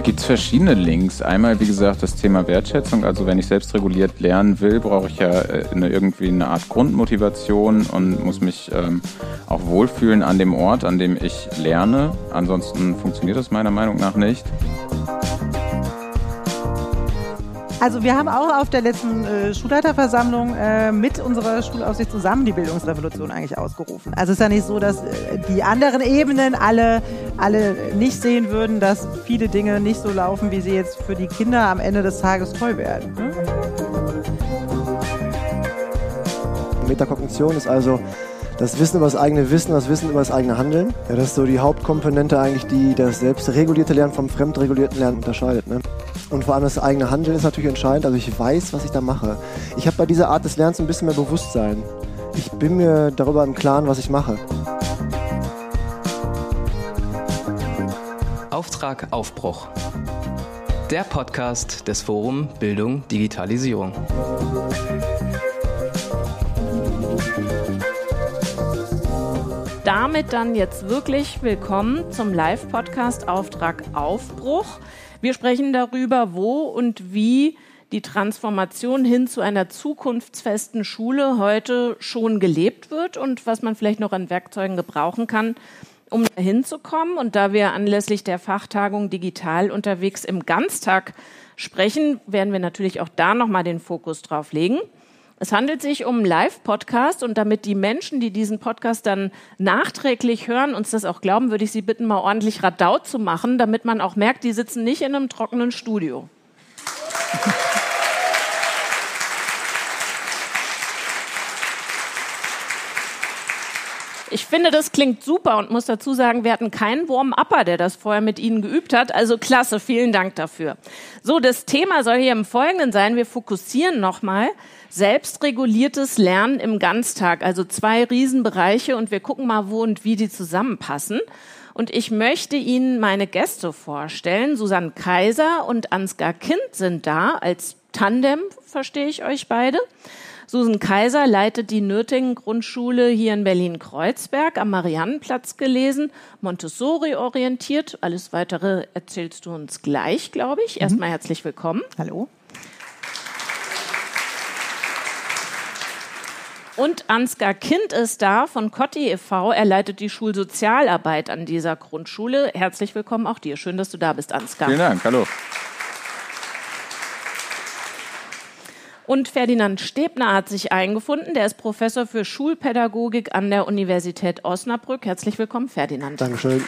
Da gibt es verschiedene Links. Einmal, wie gesagt, das Thema Wertschätzung. Also wenn ich selbst reguliert lernen will, brauche ich ja äh, eine, irgendwie eine Art Grundmotivation und muss mich ähm, auch wohlfühlen an dem Ort, an dem ich lerne. Ansonsten funktioniert das meiner Meinung nach nicht. Also wir haben auch auf der letzten äh, Schulleiterversammlung äh, mit unserer Schulaufsicht zusammen die Bildungsrevolution eigentlich ausgerufen. Also es ist ja nicht so, dass äh, die anderen Ebenen alle, alle nicht sehen würden, dass viele Dinge nicht so laufen, wie sie jetzt für die Kinder am Ende des Tages toll werden. Ne? Metakognition ist also das Wissen über das eigene Wissen, das Wissen über das eigene Handeln. Ja, das ist so die Hauptkomponente eigentlich, die das selbstregulierte Lernen vom fremdregulierten Lernen unterscheidet. Ne? Und vor allem das eigene Handeln ist natürlich entscheidend. Also ich weiß, was ich da mache. Ich habe bei dieser Art des Lernens ein bisschen mehr Bewusstsein. Ich bin mir darüber im Klaren, was ich mache. Auftrag Aufbruch. Der Podcast des Forum Bildung Digitalisierung. Damit dann jetzt wirklich willkommen zum Live-Podcast Auftrag Aufbruch. Wir sprechen darüber, wo und wie die Transformation hin zu einer zukunftsfesten Schule heute schon gelebt wird und was man vielleicht noch an Werkzeugen gebrauchen kann, um dahin zu kommen. Und da wir anlässlich der Fachtagung digital unterwegs im Ganztag sprechen, werden wir natürlich auch da nochmal den Fokus drauf legen. Es handelt sich um einen Live-Podcast und damit die Menschen, die diesen Podcast dann nachträglich hören, uns das auch glauben, würde ich Sie bitten, mal ordentlich Radau zu machen, damit man auch merkt, die sitzen nicht in einem trockenen Studio. Ich finde, das klingt super und muss dazu sagen, wir hatten keinen Warm-Upper, der das vorher mit Ihnen geübt hat. Also klasse, vielen Dank dafür. So, das Thema soll hier im Folgenden sein. Wir fokussieren nochmal selbstreguliertes Lernen im Ganztag. Also zwei Riesenbereiche und wir gucken mal, wo und wie die zusammenpassen. Und ich möchte Ihnen meine Gäste vorstellen. Susanne Kaiser und Ansgar Kind sind da als Tandem, verstehe ich euch beide. Susan Kaiser leitet die Nürtingen Grundschule hier in Berlin-Kreuzberg am Mariannenplatz gelesen, Montessori orientiert. Alles weitere erzählst du uns gleich, glaube ich. Mhm. Erstmal herzlich willkommen. Hallo. Und Ansgar Kind ist da von Cotti e.V. Er leitet die Schulsozialarbeit an dieser Grundschule. Herzlich willkommen auch dir. Schön, dass du da bist, Ansgar. Vielen Dank. Hallo. Und Ferdinand Stebner hat sich eingefunden. Der ist Professor für Schulpädagogik an der Universität Osnabrück. Herzlich willkommen, Ferdinand. Dankeschön.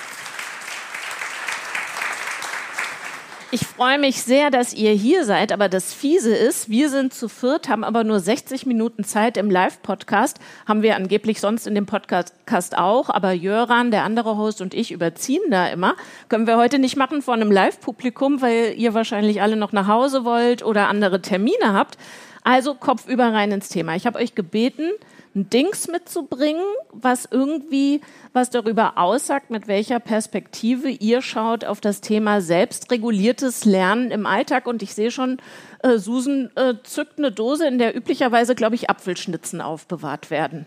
Ich freue mich sehr, dass ihr hier seid, aber das Fiese ist, wir sind zu viert, haben aber nur 60 Minuten Zeit im Live-Podcast. Haben wir angeblich sonst in dem Podcast auch, aber Jöran, der andere Host und ich überziehen da immer. Können wir heute nicht machen vor einem Live-Publikum, weil ihr wahrscheinlich alle noch nach Hause wollt oder andere Termine habt. Also Kopf über rein ins Thema. Ich habe euch gebeten, ein Dings mitzubringen, was irgendwie was darüber aussagt, mit welcher Perspektive ihr schaut auf das Thema selbstreguliertes Lernen im Alltag. Und ich sehe schon, äh, Susan äh, zückt eine Dose, in der üblicherweise, glaube ich, Apfelschnitzen aufbewahrt werden.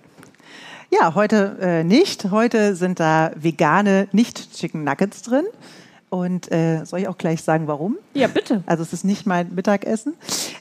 Ja, heute äh, nicht. Heute sind da vegane Nicht-Chicken Nuggets drin. Und äh, soll ich auch gleich sagen, warum? Ja, bitte. Also es ist nicht mein Mittagessen.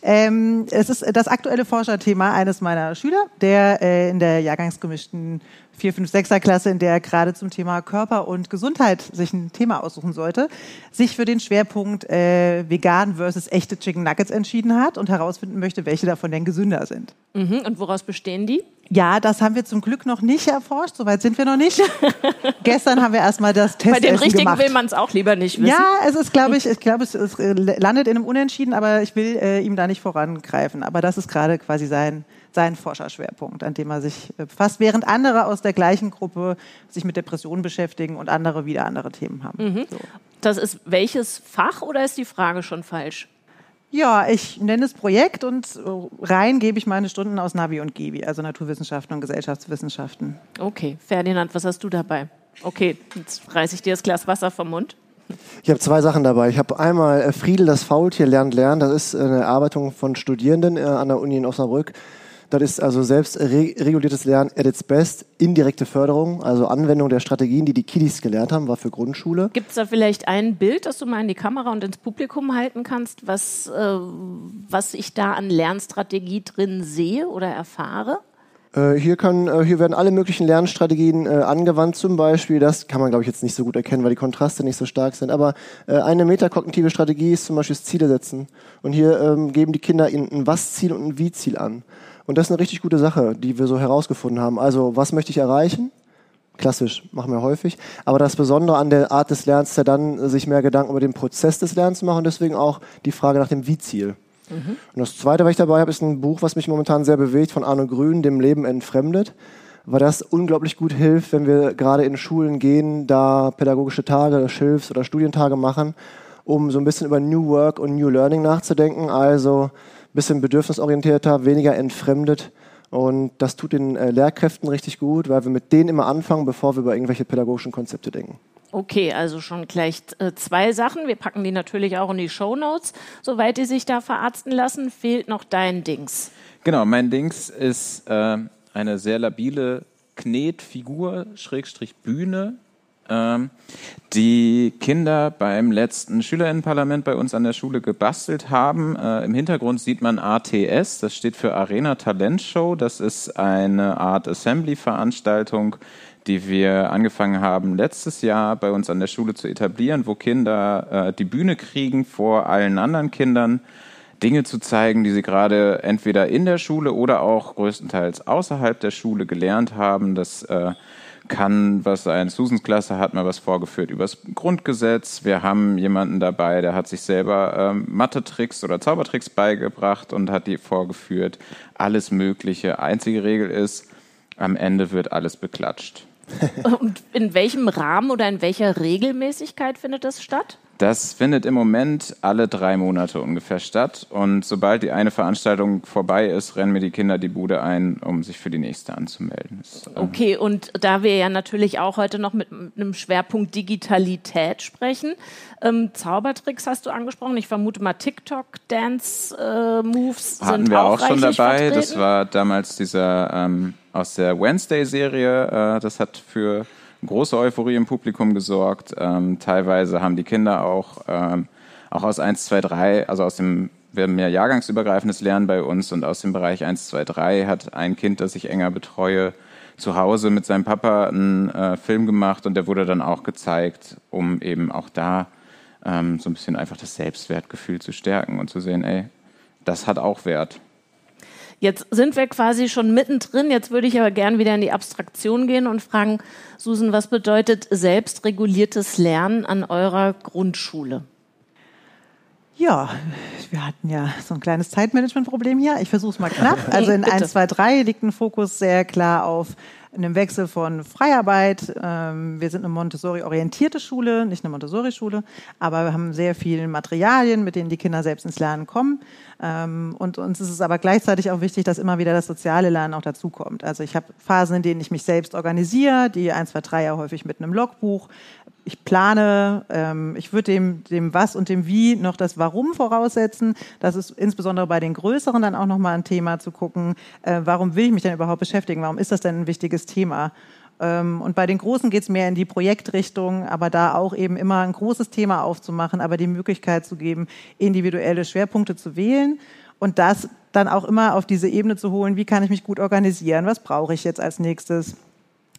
Ähm, es ist das aktuelle Forscherthema eines meiner Schüler, der äh, in der jahrgangsgemischten 4, 5, 6er Klasse, in der er gerade zum Thema Körper und Gesundheit sich ein Thema aussuchen sollte, sich für den Schwerpunkt äh, vegan versus echte Chicken Nuggets entschieden hat und herausfinden möchte, welche davon denn gesünder sind. Mhm. Und woraus bestehen die? Ja, das haben wir zum Glück noch nicht erforscht. Soweit sind wir noch nicht. Gestern haben wir erstmal das Test Bei den richtigen gemacht. will man es auch lieber nicht wissen. Ja, es ist, glaube ich, ich glaube, es, es, landet in einem Unentschieden, aber ich will äh, ihm da nicht vorangreifen. Aber das ist gerade quasi sein sein Forscherschwerpunkt, an dem er sich äh, befasst, während andere aus der gleichen Gruppe sich mit Depressionen beschäftigen und andere wieder andere Themen haben. Mhm. So. Das ist welches Fach oder ist die Frage schon falsch? Ja, ich nenne es Projekt und äh, rein gebe ich meine Stunden aus Navi und Gebi, also Naturwissenschaften und Gesellschaftswissenschaften. Okay, Ferdinand, was hast du dabei? Okay, jetzt reiße ich dir das Glas Wasser vom Mund. Ich habe zwei Sachen dabei. Ich habe einmal äh, Friedel, das Faultier lernt lernen. Das ist eine Erarbeitung von Studierenden an der Uni in Osnabrück Das ist also selbst reguliertes Lernen at its best, indirekte Förderung, also Anwendung der Strategien, die die Kiddies gelernt haben, war für Grundschule. Gibt es da vielleicht ein Bild, das du mal in die Kamera und ins Publikum halten kannst, was, äh, was ich da an Lernstrategie drin sehe oder erfahre? Äh, hier, kann, äh, hier werden alle möglichen Lernstrategien äh, angewandt, zum Beispiel. Das kann man, glaube ich, jetzt nicht so gut erkennen, weil die Kontraste nicht so stark sind. Aber eine metakognitive Strategie ist zum Beispiel das Ziele setzen. Und hier ähm, geben die Kinder ein Was-Ziel und ein Wie-Ziel an. Und das ist eine richtig gute Sache, die wir so herausgefunden haben. Also, was möchte ich erreichen? Klassisch, machen wir häufig. Aber das Besondere an der Art des Lernens ist ja dann, sich mehr Gedanken über den Prozess des Lernens zu machen und deswegen auch die Frage nach dem Wie-Ziel. Mhm. Und das Zweite, was ich dabei habe, ist ein Buch, was mich momentan sehr bewegt, von Arno Grün, Dem Leben entfremdet, weil das unglaublich gut hilft, wenn wir gerade in Schulen gehen, da pädagogische Tage, Schilfs- oder Studientage machen, um so ein bisschen über New Work und New Learning nachzudenken, also bisschen bedürfnisorientierter, weniger entfremdet. Und das tut den äh, Lehrkräften richtig gut, weil wir mit denen immer anfangen, bevor wir über irgendwelche pädagogischen Konzepte denken. Okay, also schon gleich äh, zwei Sachen. Wir packen die natürlich auch in die Show Notes. Soweit die sich da verarzten lassen, fehlt noch dein Dings. Genau, mein Dings ist äh, eine sehr labile Knetfigur, Schrägstrich Bühne, die Kinder beim letzten Schülerinnenparlament bei uns an der Schule gebastelt haben. Äh, Im Hintergrund sieht man ATS, das steht für Arena Talent Show. Das ist eine Art Assembly-Veranstaltung, die wir angefangen haben letztes Jahr bei uns an der Schule zu etablieren, wo Kinder äh, die Bühne kriegen vor allen anderen Kindern, Dinge zu zeigen, die sie gerade entweder in der Schule oder auch größtenteils außerhalb der Schule gelernt haben. Das äh, kann, was ein Susans Klasse hat mal was vorgeführt über das Grundgesetz. Wir haben jemanden dabei, der hat sich selber ähm, Mathe-Tricks oder Zaubertricks beigebracht und hat die vorgeführt. Alles Mögliche. Einzige Regel ist, am Ende wird alles beklatscht. Und in welchem Rahmen oder in welcher Regelmäßigkeit findet das statt? Das findet im Moment alle drei Monate ungefähr statt. Und sobald die eine Veranstaltung vorbei ist, rennen mir die Kinder die Bude ein, um sich für die nächste anzumelden. Das, ähm okay, und da wir ja natürlich auch heute noch mit einem Schwerpunkt Digitalität sprechen, ähm, Zaubertricks hast du angesprochen. Ich vermute mal TikTok-Dance-Moves äh, sind wir auch, auch schon dabei. Vertreten. Das war damals dieser ähm, aus der Wednesday-Serie. Äh, das hat für große Euphorie im Publikum gesorgt. Ähm, teilweise haben die Kinder auch, ähm, auch aus 1, 2, 3, also aus dem, wir haben ja jahrgangsübergreifendes Lernen bei uns und aus dem Bereich 1, 2, 3 hat ein Kind, das ich enger betreue, zu Hause mit seinem Papa einen äh, Film gemacht und der wurde dann auch gezeigt, um eben auch da ähm, so ein bisschen einfach das Selbstwertgefühl zu stärken und zu sehen, ey, das hat auch Wert. Jetzt sind wir quasi schon mittendrin. Jetzt würde ich aber gern wieder in die Abstraktion gehen und fragen, Susan, was bedeutet selbstreguliertes Lernen an eurer Grundschule? Ja, wir hatten ja so ein kleines Zeitmanagement-Problem hier. Ich versuche es mal knapp. Also in 1, 2, 3 liegt ein Fokus sehr klar auf einem Wechsel von Freiarbeit. Ähm, wir sind eine Montessori-orientierte Schule, nicht eine Montessori-Schule, aber wir haben sehr viele Materialien, mit denen die Kinder selbst ins Lernen kommen. Ähm, und uns ist es aber gleichzeitig auch wichtig, dass immer wieder das soziale Lernen auch dazukommt. Also ich habe Phasen, in denen ich mich selbst organisiere, die 1, 2, 3 ja häufig mit einem Logbuch. Ich plane, ähm, ich würde dem, dem Was und dem Wie noch das Warum voraussetzen. Das ist insbesondere bei den Größeren dann auch nochmal ein Thema zu gucken, äh, warum will ich mich denn überhaupt beschäftigen? Warum ist das denn ein wichtiges Thema? Ähm, und bei den Großen geht es mehr in die Projektrichtung, aber da auch eben immer ein großes Thema aufzumachen, aber die Möglichkeit zu geben, individuelle Schwerpunkte zu wählen und das dann auch immer auf diese Ebene zu holen, wie kann ich mich gut organisieren, was brauche ich jetzt als nächstes.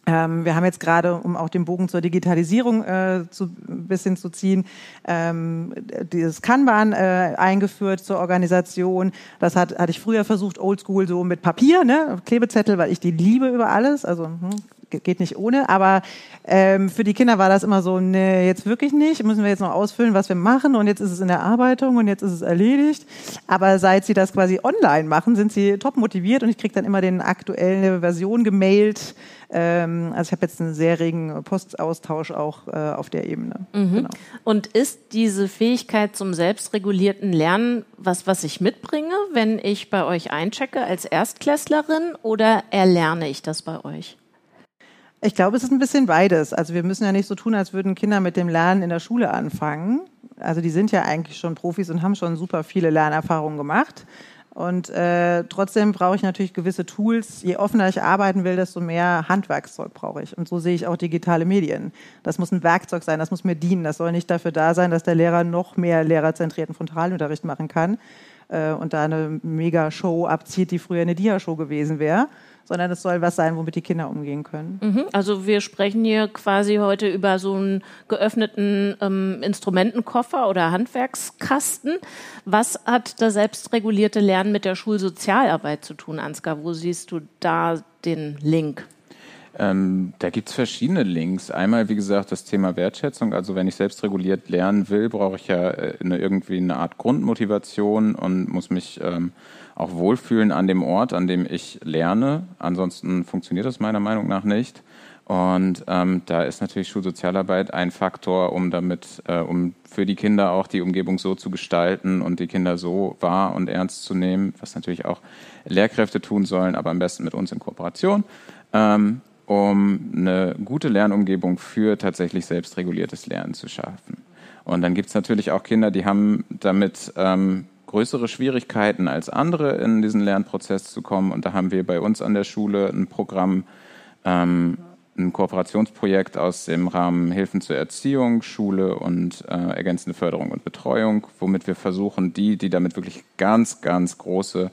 Ähm, wir haben jetzt gerade, um auch den Bogen zur Digitalisierung äh, zu, ein bisschen zu ziehen, ähm, dieses Kanban äh, eingeführt zur Organisation. Das hat, hatte ich früher versucht, oldschool so mit Papier, ne? Klebezettel, weil ich die liebe über alles. Also hm, geht nicht ohne, aber ähm, für die Kinder war das immer so, nee, jetzt wirklich nicht, müssen wir jetzt noch ausfüllen, was wir machen und jetzt ist es in der Arbeitung und jetzt ist es erledigt. Aber seit sie das quasi online machen, sind sie top motiviert und ich kriege dann immer den aktuellen Version gemailt. Ähm, also ich habe jetzt einen sehr regen Postaustausch auch äh, auf der Ebene. Mhm. Genau. Und ist diese Fähigkeit zum selbstregulierten Lernen was, was ich mitbringe, wenn ich bei euch einchecke als Erstklässlerin oder erlerne ich das bei euch? Ich glaube, es ist ein bisschen beides. Also wir müssen ja nicht so tun, als würden Kinder mit dem Lernen in der Schule anfangen. Also die sind ja eigentlich schon Profis und haben schon super viele Lernerfahrungen gemacht. Und äh, trotzdem brauche ich natürlich gewisse Tools. Je offener ich arbeiten will, desto mehr Handwerkszeug brauche ich. Und so sehe ich auch digitale Medien. Das muss ein Werkzeug sein, das muss mir dienen. Das soll nicht dafür da sein, dass der Lehrer noch mehr lehrerzentrierten Frontalunterricht machen kann äh, und da eine Mega-Show abzieht, die früher eine Dia-Show gewesen wäre sondern es soll was sein, womit die Kinder umgehen können. Mhm. Also wir sprechen hier quasi heute über so einen geöffneten ähm, Instrumentenkoffer oder Handwerkskasten. Was hat das selbstregulierte Lernen mit der Schulsozialarbeit zu tun, Ansgar? Wo siehst du da den Link? Ähm, da gibt es verschiedene Links. Einmal, wie gesagt, das Thema Wertschätzung. Also wenn ich selbstreguliert lernen will, brauche ich ja äh, eine, irgendwie eine Art Grundmotivation und muss mich ähm, auch wohlfühlen an dem Ort, an dem ich lerne. Ansonsten funktioniert das meiner Meinung nach nicht. Und ähm, da ist natürlich Schulsozialarbeit ein Faktor, um damit, äh, um für die Kinder auch die Umgebung so zu gestalten und die Kinder so wahr und ernst zu nehmen, was natürlich auch Lehrkräfte tun sollen, aber am besten mit uns in Kooperation, ähm, um eine gute Lernumgebung für tatsächlich selbstreguliertes Lernen zu schaffen. Und dann gibt es natürlich auch Kinder, die haben damit ähm, größere Schwierigkeiten als andere in diesen Lernprozess zu kommen. Und da haben wir bei uns an der Schule ein Programm, ähm, ein Kooperationsprojekt aus dem Rahmen Hilfen zur Erziehung, Schule und äh, ergänzende Förderung und Betreuung, womit wir versuchen, die, die damit wirklich ganz, ganz große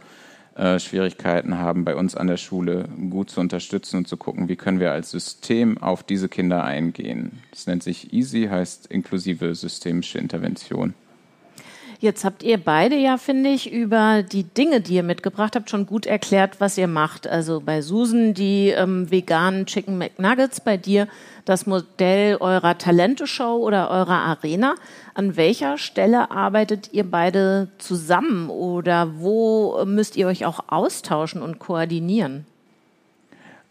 äh, Schwierigkeiten haben, bei uns an der Schule gut zu unterstützen und zu gucken, wie können wir als System auf diese Kinder eingehen. Das nennt sich EASY, heißt inklusive systemische Intervention. Jetzt habt ihr beide ja, finde ich, über die Dinge, die ihr mitgebracht habt, schon gut erklärt, was ihr macht. Also bei Susan die ähm, veganen Chicken McNuggets, bei dir das Modell eurer Talente-Show oder eurer Arena. An welcher Stelle arbeitet ihr beide zusammen oder wo müsst ihr euch auch austauschen und koordinieren?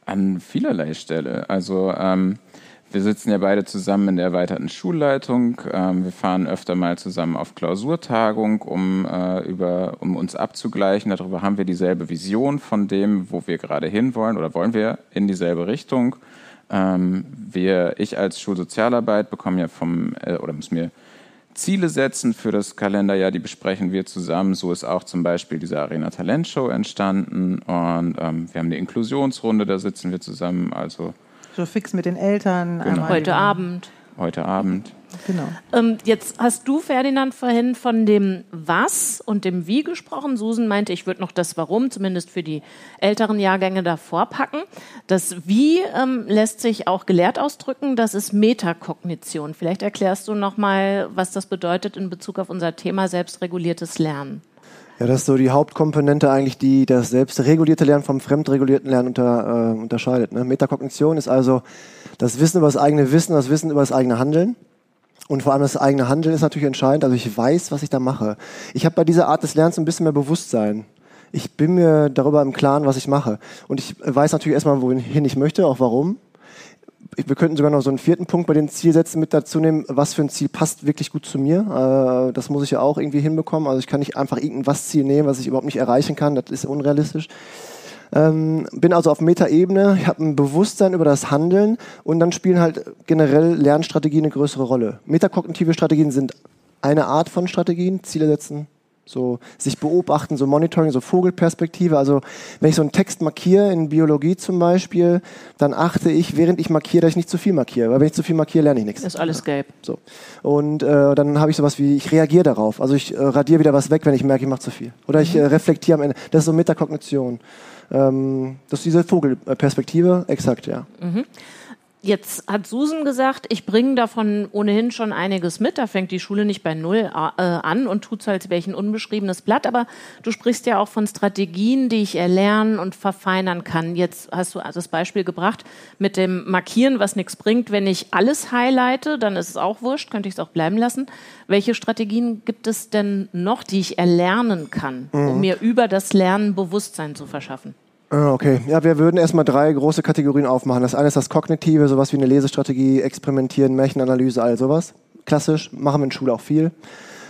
An vielerlei Stelle. Also ähm, wir sitzen ja beide zusammen in der erweiterten Schulleitung. Ähm, wir fahren öfter mal zusammen auf Klausurtagung, um, äh, über, um uns abzugleichen. Darüber haben wir dieselbe Vision von dem, wo wir gerade hinwollen oder wollen wir in dieselbe Richtung. Ähm, wir, ich als Schulsozialarbeit bekomme ja vom, äh, oder muss mir Ziele setzen für das Kalenderjahr, die besprechen wir zusammen. So ist auch zum Beispiel diese Arena Talent Show entstanden und ähm, wir haben eine Inklusionsrunde, da sitzen wir zusammen. Also so fix mit den Eltern. Genau. Heute Abend. Heute Abend. Genau. Ähm, jetzt hast du, Ferdinand, vorhin von dem Was und dem Wie gesprochen. Susan meinte, ich würde noch das Warum, zumindest für die älteren Jahrgänge, davor packen. Das Wie ähm, lässt sich auch gelehrt ausdrücken. Das ist Metakognition. Vielleicht erklärst du noch mal, was das bedeutet in Bezug auf unser Thema selbstreguliertes Lernen. Ja, das ist so die Hauptkomponente eigentlich, die das selbstregulierte Lernen vom fremdregulierten Lernen unter, äh, unterscheidet. Ne? Metakognition ist also das Wissen über das eigene Wissen, das Wissen über das eigene Handeln. Und vor allem das eigene Handeln ist natürlich entscheidend. Also ich weiß, was ich da mache. Ich habe bei dieser Art des Lernens ein bisschen mehr Bewusstsein. Ich bin mir darüber im Klaren, was ich mache. Und ich weiß natürlich erstmal, wohin ich möchte, auch warum wir könnten sogar noch so einen vierten Punkt bei den Zielsätzen mit dazu nehmen. Was für ein Ziel passt wirklich gut zu mir? Äh, das muss ich ja auch irgendwie hinbekommen. Also ich kann nicht einfach irgendwas Ziel nehmen, was ich überhaupt nicht erreichen kann. Das ist unrealistisch. Ähm, bin also auf Metaebene, ich habe ein Bewusstsein über das Handeln und dann spielen halt generell Lernstrategien eine größere Rolle. Metakognitive Strategien sind eine Art von Strategien, Ziele setzen, so sich beobachten, so Monitoring, so Vogelperspektive. Also wenn ich so einen Text markiere, in Biologie zum Beispiel, dann achte ich, während ich markiere, dass ich nicht zu viel markiere. Weil wenn ich zu viel markiere, lerne ich nichts. Ist alles gelb. So. Und äh, dann habe ich sowas wie, ich reagiere darauf. Also ich äh, radiere wieder was weg, wenn ich merke, ich mache zu viel. Oder mhm. ich äh, reflektiere am Ende. Das ist so Metakognition. Ähm, das ist diese Vogelperspektive, exakt, ja. Mhm. Jetzt hat Susan gesagt, ich bringe davon ohnehin schon einiges mit. Da fängt die Schule nicht bei Null äh, an und tut so, als wäre ich ein unbeschriebenes Blatt. Aber du sprichst ja auch von Strategien, die ich erlernen und verfeinern kann. Jetzt hast du also das Beispiel gebracht mit dem Markieren, was nichts bringt. Wenn ich alles highlighte, dann ist es auch wurscht, könnte ich es auch bleiben lassen. Welche Strategien gibt es denn noch, die ich erlernen kann, um mhm. mir über das Lernen Bewusstsein zu verschaffen? Ah, okay, ja, wir würden erstmal drei große Kategorien aufmachen. Das eine ist das Kognitive, sowas wie eine Lesestrategie, Experimentieren, Märchenanalyse, all sowas. Klassisch, machen wir in Schule auch viel.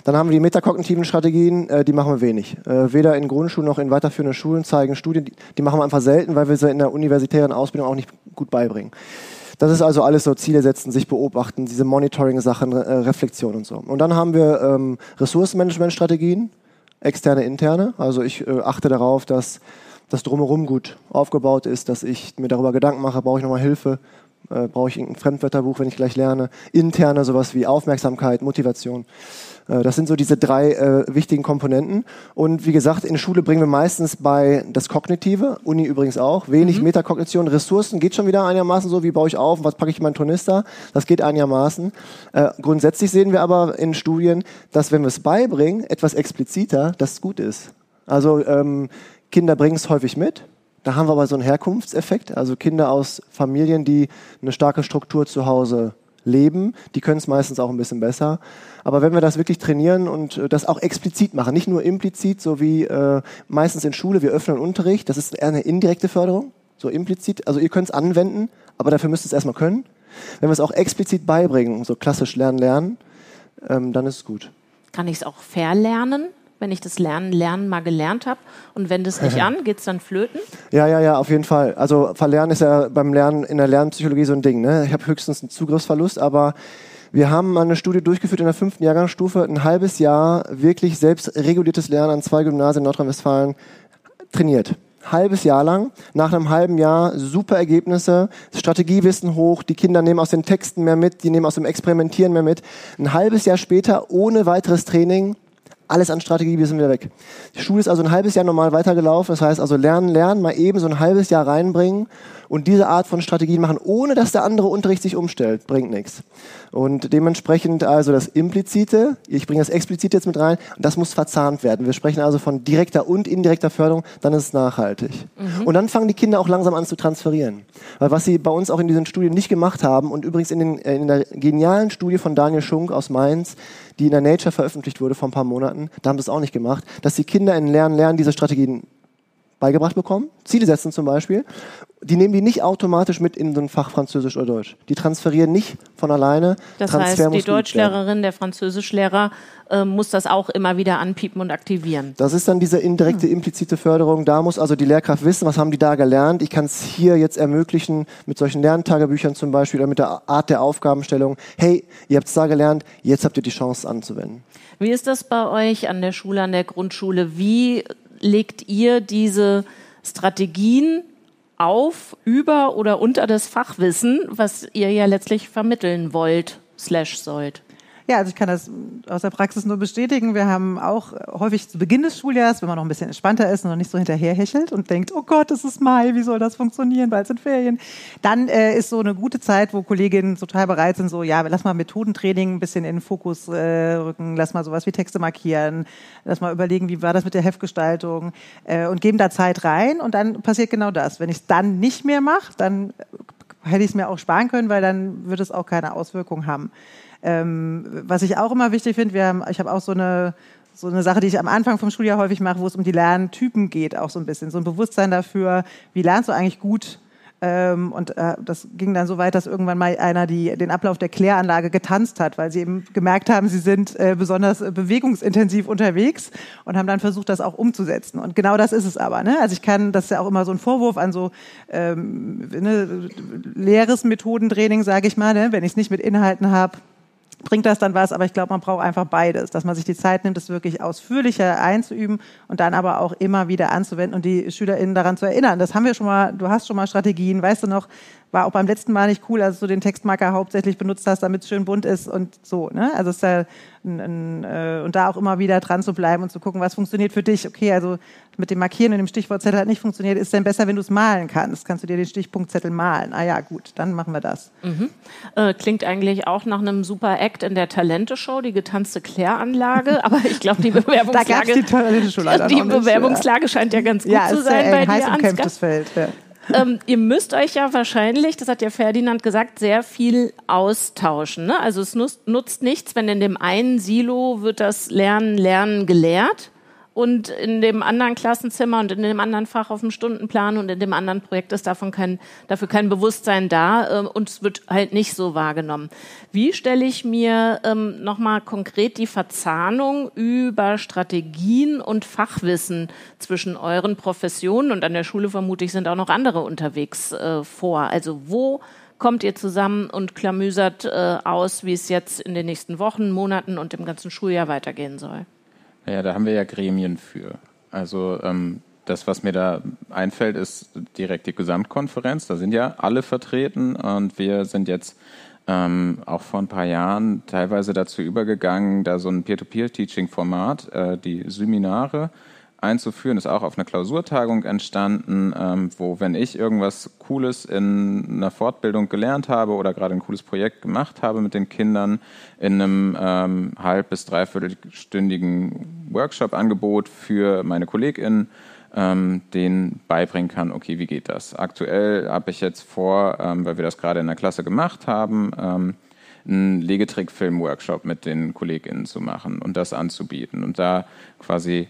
Dann haben wir die metakognitiven Strategien, äh, die machen wir wenig. Äh, weder in Grundschulen noch in weiterführenden Schulen zeigen Studien, die, die machen wir einfach selten, weil wir sie in der universitären Ausbildung auch nicht gut beibringen. Das ist also alles so Ziele setzen, sich beobachten, diese Monitoring-Sachen, äh, Reflexion und so. Und dann haben wir ähm, Ressourcenmanagement-Strategien, externe, interne. Also ich äh, achte darauf, dass das drumherum gut aufgebaut ist, dass ich mir darüber Gedanken mache, brauche ich nochmal Hilfe, äh, brauche ich ein Fremdwörterbuch, wenn ich gleich lerne. Interne sowas wie Aufmerksamkeit, Motivation. Äh, das sind so diese drei äh, wichtigen Komponenten. Und wie gesagt, in der Schule bringen wir meistens bei das Kognitive, Uni übrigens auch, wenig mhm. Metakognition, Ressourcen geht schon wieder einigermaßen so, wie baue ich auf, was packe ich in meinen Tornister, das geht einigermaßen. Äh, grundsätzlich sehen wir aber in Studien, dass wenn wir es beibringen, etwas expliziter, das gut ist. Also ähm, Kinder bringen es häufig mit, da haben wir aber so einen Herkunftseffekt, also Kinder aus Familien, die eine starke Struktur zu Hause leben, die können es meistens auch ein bisschen besser. Aber wenn wir das wirklich trainieren und äh, das auch explizit machen, nicht nur implizit, so wie äh, meistens in Schule, wir öffnen Unterricht, das ist eher eine indirekte Förderung, so implizit, also ihr könnt es anwenden, aber dafür müsst ihr es erstmal können. Wenn wir es auch explizit beibringen, so klassisch lernen, lernen, ähm, dann ist es gut. Kann ich es auch verlernen? Wenn ich das Lernen, Lernen mal gelernt habe und wende es nicht an, geht es dann flöten? Ja, ja, ja, auf jeden Fall. Also Verlernen ist ja beim Lernen in der Lernpsychologie so ein Ding. Ne? Ich habe höchstens einen Zugriffsverlust, aber wir haben eine Studie durchgeführt in der fünften Jahrgangsstufe, ein halbes Jahr wirklich selbst reguliertes Lernen an zwei Gymnasien in Nordrhein-Westfalen trainiert. Halbes Jahr lang. Nach einem halben Jahr super Ergebnisse, Strategiewissen hoch, die Kinder nehmen aus den Texten mehr mit, die nehmen aus dem Experimentieren mehr mit. Ein halbes Jahr später, ohne weiteres Training, alles an Strategie, wir sind wieder weg. Die Schule ist also ein halbes Jahr normal weitergelaufen. Das heißt also lernen, lernen, mal eben so ein halbes Jahr reinbringen und diese Art von Strategien machen, ohne dass der andere Unterricht sich umstellt, bringt nichts. Und dementsprechend also das Implizite, ich bringe das Explizite jetzt mit rein, das muss verzahnt werden. Wir sprechen also von direkter und indirekter Förderung, dann ist es nachhaltig. Mhm. Und dann fangen die Kinder auch langsam an zu transferieren. Weil was sie bei uns auch in diesen Studien nicht gemacht haben und übrigens in, den, äh, in der genialen Studie von Daniel Schunk aus Mainz, die in der Nature veröffentlicht wurde vor ein paar Monaten, da haben sie es auch nicht gemacht, dass die Kinder in Lernen, Lernen diese Strategien beigebracht bekommen, Ziele setzen zum Beispiel, die nehmen die nicht automatisch mit in so ein Fach Französisch oder Deutsch. Die transferieren nicht von alleine. Das Transfer heißt, die Deutschlehrerin, der Französischlehrer äh, muss das auch immer wieder anpiepen und aktivieren. Das ist dann diese indirekte, hm. implizite Förderung. Da muss also die Lehrkraft wissen, was haben die da gelernt. Ich kann es hier jetzt ermöglichen mit solchen Lerntagebüchern zum Beispiel oder mit der Art der Aufgabenstellung. Hey, ihr habt es da gelernt, jetzt habt ihr die Chance anzuwenden. Wie ist das bei euch an der Schule, an der Grundschule? Wie legt ihr diese Strategien auf, über oder unter das Fachwissen, was ihr ja letztlich vermitteln wollt, slash sollt? Ja, also ich kann das aus der Praxis nur bestätigen. Wir haben auch häufig zu Beginn des Schuljahres, wenn man noch ein bisschen entspannter ist und noch nicht so hinterherhechelt und denkt, oh Gott, es ist Mai, wie soll das funktionieren, bald sind Ferien, dann äh, ist so eine gute Zeit, wo Kolleginnen total bereit sind, so, ja, lass mal Methodentraining ein bisschen in den Fokus äh, rücken, lass mal sowas wie Texte markieren, lass mal überlegen, wie war das mit der Heftgestaltung äh, und geben da Zeit rein und dann passiert genau das. Wenn ich es dann nicht mehr mache, dann hätte ich es mir auch sparen können, weil dann würde es auch keine Auswirkung haben. Ähm, was ich auch immer wichtig finde, wir haben, ich habe auch so eine so eine Sache, die ich am Anfang vom Schuljahr häufig mache, wo es um die Lerntypen geht, auch so ein bisschen. So ein Bewusstsein dafür, wie lernst du eigentlich gut ähm, und äh, das ging dann so weit, dass irgendwann mal einer die, den Ablauf der Kläranlage getanzt hat, weil sie eben gemerkt haben, sie sind äh, besonders bewegungsintensiv unterwegs und haben dann versucht, das auch umzusetzen. Und genau das ist es aber. Ne? Also ich kann, das ist ja auch immer so ein Vorwurf an so ähm, ne, leeres Methodentraining, sage ich mal, ne? wenn ich es nicht mit Inhalten habe bringt das dann was, aber ich glaube, man braucht einfach beides, dass man sich die Zeit nimmt, es wirklich ausführlicher einzuüben und dann aber auch immer wieder anzuwenden und die SchülerInnen daran zu erinnern. Das haben wir schon mal, du hast schon mal Strategien, weißt du noch, war auch beim letzten Mal nicht cool, als du den Textmarker hauptsächlich benutzt hast, damit es schön bunt ist und so. Ne? Also es ist ja ein, ein, äh, und da auch immer wieder dran zu bleiben und zu gucken, was funktioniert für dich. Okay, also mit dem Markieren und dem Stichwortzettel hat nicht funktioniert. Ist denn besser, wenn du es malen kannst? Kannst du dir den Stichpunktzettel malen? Ah ja, gut, dann machen wir das. Mhm. Äh, klingt eigentlich auch nach einem super Act in der Talente-Show, die getanzte Kläranlage. Aber ich glaube, die Bewerbungslage, die, die Bewerbungslage scheint ja ganz gut ja, zu sein bei dir, umkämpftes Feld. Ja ähm, ihr müsst euch ja wahrscheinlich, das hat ja Ferdinand gesagt, sehr viel austauschen. Ne? Also es nutzt, nutzt nichts, wenn in dem einen Silo wird das Lernen, Lernen gelehrt und in dem anderen Klassenzimmer und in dem anderen Fach auf dem Stundenplan und in dem anderen Projekt ist davon kein, dafür kein Bewusstsein da äh, und es wird halt nicht so wahrgenommen. Wie stelle ich mir ähm, nochmal konkret die Verzahnung über Strategien und Fachwissen zwischen euren Professionen und an der Schule vermutlich sind auch noch andere unterwegs äh, vor? Also wo kommt ihr zusammen und klamüsert äh, aus, wie es jetzt in den nächsten Wochen, Monaten und im ganzen Schuljahr weitergehen soll? Ja, da haben wir ja Gremien für. Also ähm, das, was mir da einfällt, ist direkt die Gesamtkonferenz. Da sind ja alle vertreten und wir sind jetzt ähm, auch vor ein paar Jahren teilweise dazu übergegangen, da so ein Peer-to-Peer-Teaching-Format, äh, die Seminare, einzuführen, ist auch auf einer Klausurtagung entstanden, ähm, wo, wenn ich irgendwas Cooles in einer Fortbildung gelernt habe oder gerade ein cooles Projekt gemacht habe mit den Kindern, in einem ähm, halb- bis dreiviertelstündigen Workshop-Angebot für meine KollegInnen, ähm, denen beibringen kann, okay, wie geht das? Aktuell habe ich jetzt vor, ähm, weil wir das gerade in der Klasse gemacht haben, ähm, einen Legetrickfilm-Workshop mit den KollegInnen zu machen und das anzubieten und da quasi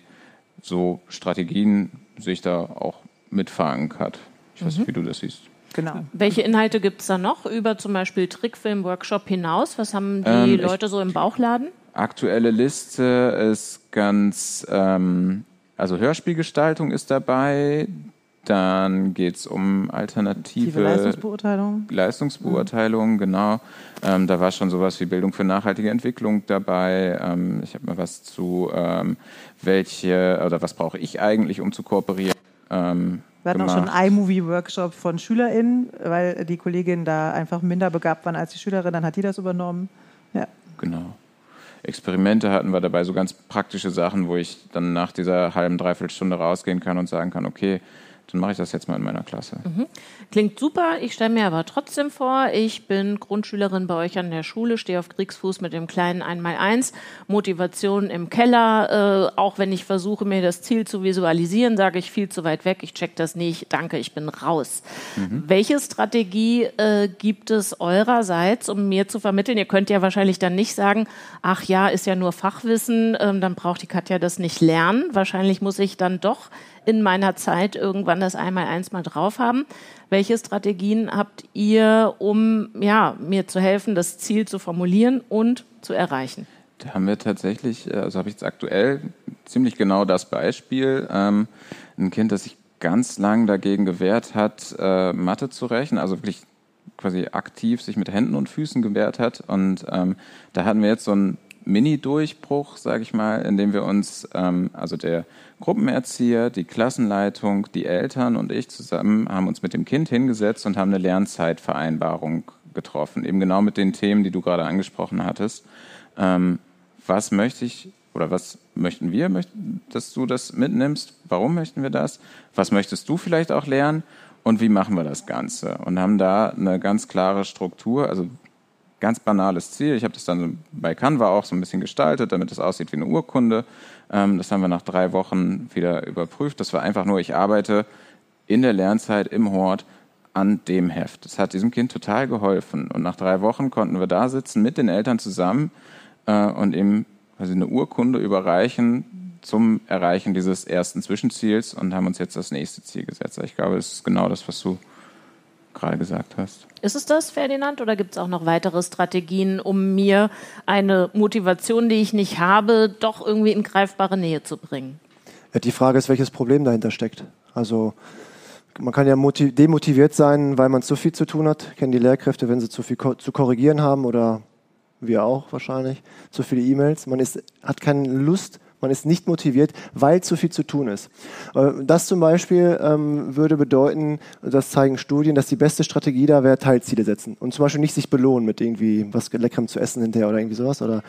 so Strategien sich da auch mit verankert. Ich weiß nicht, wie du das siehst. Genau. Welche Inhalte gibt es da noch über zum Beispiel Trickfilm-Workshop hinaus? Was haben die Ähm, Leute so im Bauchladen? Aktuelle Liste ist ganz, ähm, also Hörspielgestaltung ist dabei. Dann geht es um alternative Leistungsbeurteilung. Leistungsbeurteilung, genau. Ähm, da war schon sowas wie Bildung für nachhaltige Entwicklung dabei. Ähm, ich habe mal was zu, ähm, welche oder was brauche ich eigentlich, um zu kooperieren. Ähm, Wir hatten auch schon einen iMovie-Workshop von SchülerInnen, weil die Kolleginnen da einfach minder begabt waren als die Schülerin, dann hat die das übernommen. Ja. Genau. Experimente hatten wir dabei, so ganz praktische Sachen, wo ich dann nach dieser halben, dreiviertel Stunde rausgehen kann und sagen kann, okay, dann mache ich das jetzt mal in meiner Klasse. Klingt super. Ich stelle mir aber trotzdem vor, ich bin Grundschülerin bei euch an der Schule, stehe auf Kriegsfuß mit dem kleinen 1x1, Motivation im Keller. Äh, auch wenn ich versuche, mir das Ziel zu visualisieren, sage ich viel zu weit weg, ich check das nicht, danke, ich bin raus. Welche Strategie äh, gibt es eurerseits, um mir zu vermitteln? Ihr könnt ja wahrscheinlich dann nicht sagen, ach ja, ist ja nur Fachwissen, ähm, dann braucht die Katja das nicht lernen. Wahrscheinlich muss ich dann doch in meiner Zeit irgendwann das einmal eins mal drauf haben. Welche Strategien habt ihr, um ja, mir zu helfen, das Ziel zu formulieren und zu erreichen? Da haben wir tatsächlich, äh, also habe ich jetzt aktuell ziemlich genau das Beispiel. Ähm, ein Kind, das sich ganz lang dagegen gewehrt hat, äh, Mathe zu rechnen, also wirklich quasi aktiv sich mit Händen und Füßen gewehrt hat. Und ähm, da hatten wir jetzt so einen Mini-Durchbruch, sage ich mal, in dem wir uns, ähm, also der Gruppenerzieher, die Klassenleitung, die Eltern und ich zusammen haben uns mit dem Kind hingesetzt und haben eine Lernzeitvereinbarung getroffen, eben genau mit den Themen, die du gerade angesprochen hattest. Ähm, was möchte ich oder was möchten wir, dass du das mitnimmst? Warum möchten wir das? Was möchtest du vielleicht auch lernen? Und wie machen wir das Ganze? Und haben da eine ganz klare Struktur, also ganz banales Ziel. Ich habe das dann bei Canva auch so ein bisschen gestaltet, damit es aussieht wie eine Urkunde. Ähm, das haben wir nach drei Wochen wieder überprüft. Das war einfach nur, ich arbeite in der Lernzeit im Hort an dem Heft. Das hat diesem Kind total geholfen. Und nach drei Wochen konnten wir da sitzen mit den Eltern zusammen äh, und ihm quasi eine Urkunde überreichen zum Erreichen dieses ersten Zwischenziels und haben uns jetzt das nächste Ziel gesetzt. Ich glaube, das ist genau das, was du gerade gesagt hast. Ist es das, Ferdinand, oder gibt es auch noch weitere Strategien, um mir eine Motivation, die ich nicht habe, doch irgendwie in greifbare Nähe zu bringen? Ja, die Frage ist, welches Problem dahinter steckt. Also man kann ja motiv- demotiviert sein, weil man zu viel zu tun hat. Kennen die Lehrkräfte, wenn sie zu viel ko zu korrigieren haben oder wir auch wahrscheinlich, zu viele E-Mails. Man ist, hat keine Lust, man ist nicht motiviert, weil zu viel zu tun ist. Äh, Das zum Beispiel ähm, würde bedeuten, das zeigen Studien, dass die beste Strategie da wäre, Teilziele setzen. Und zum Beispiel nicht sich belohnen mit irgendwie was Leckerem zu essen hinterher oder irgendwie sowas. Oder,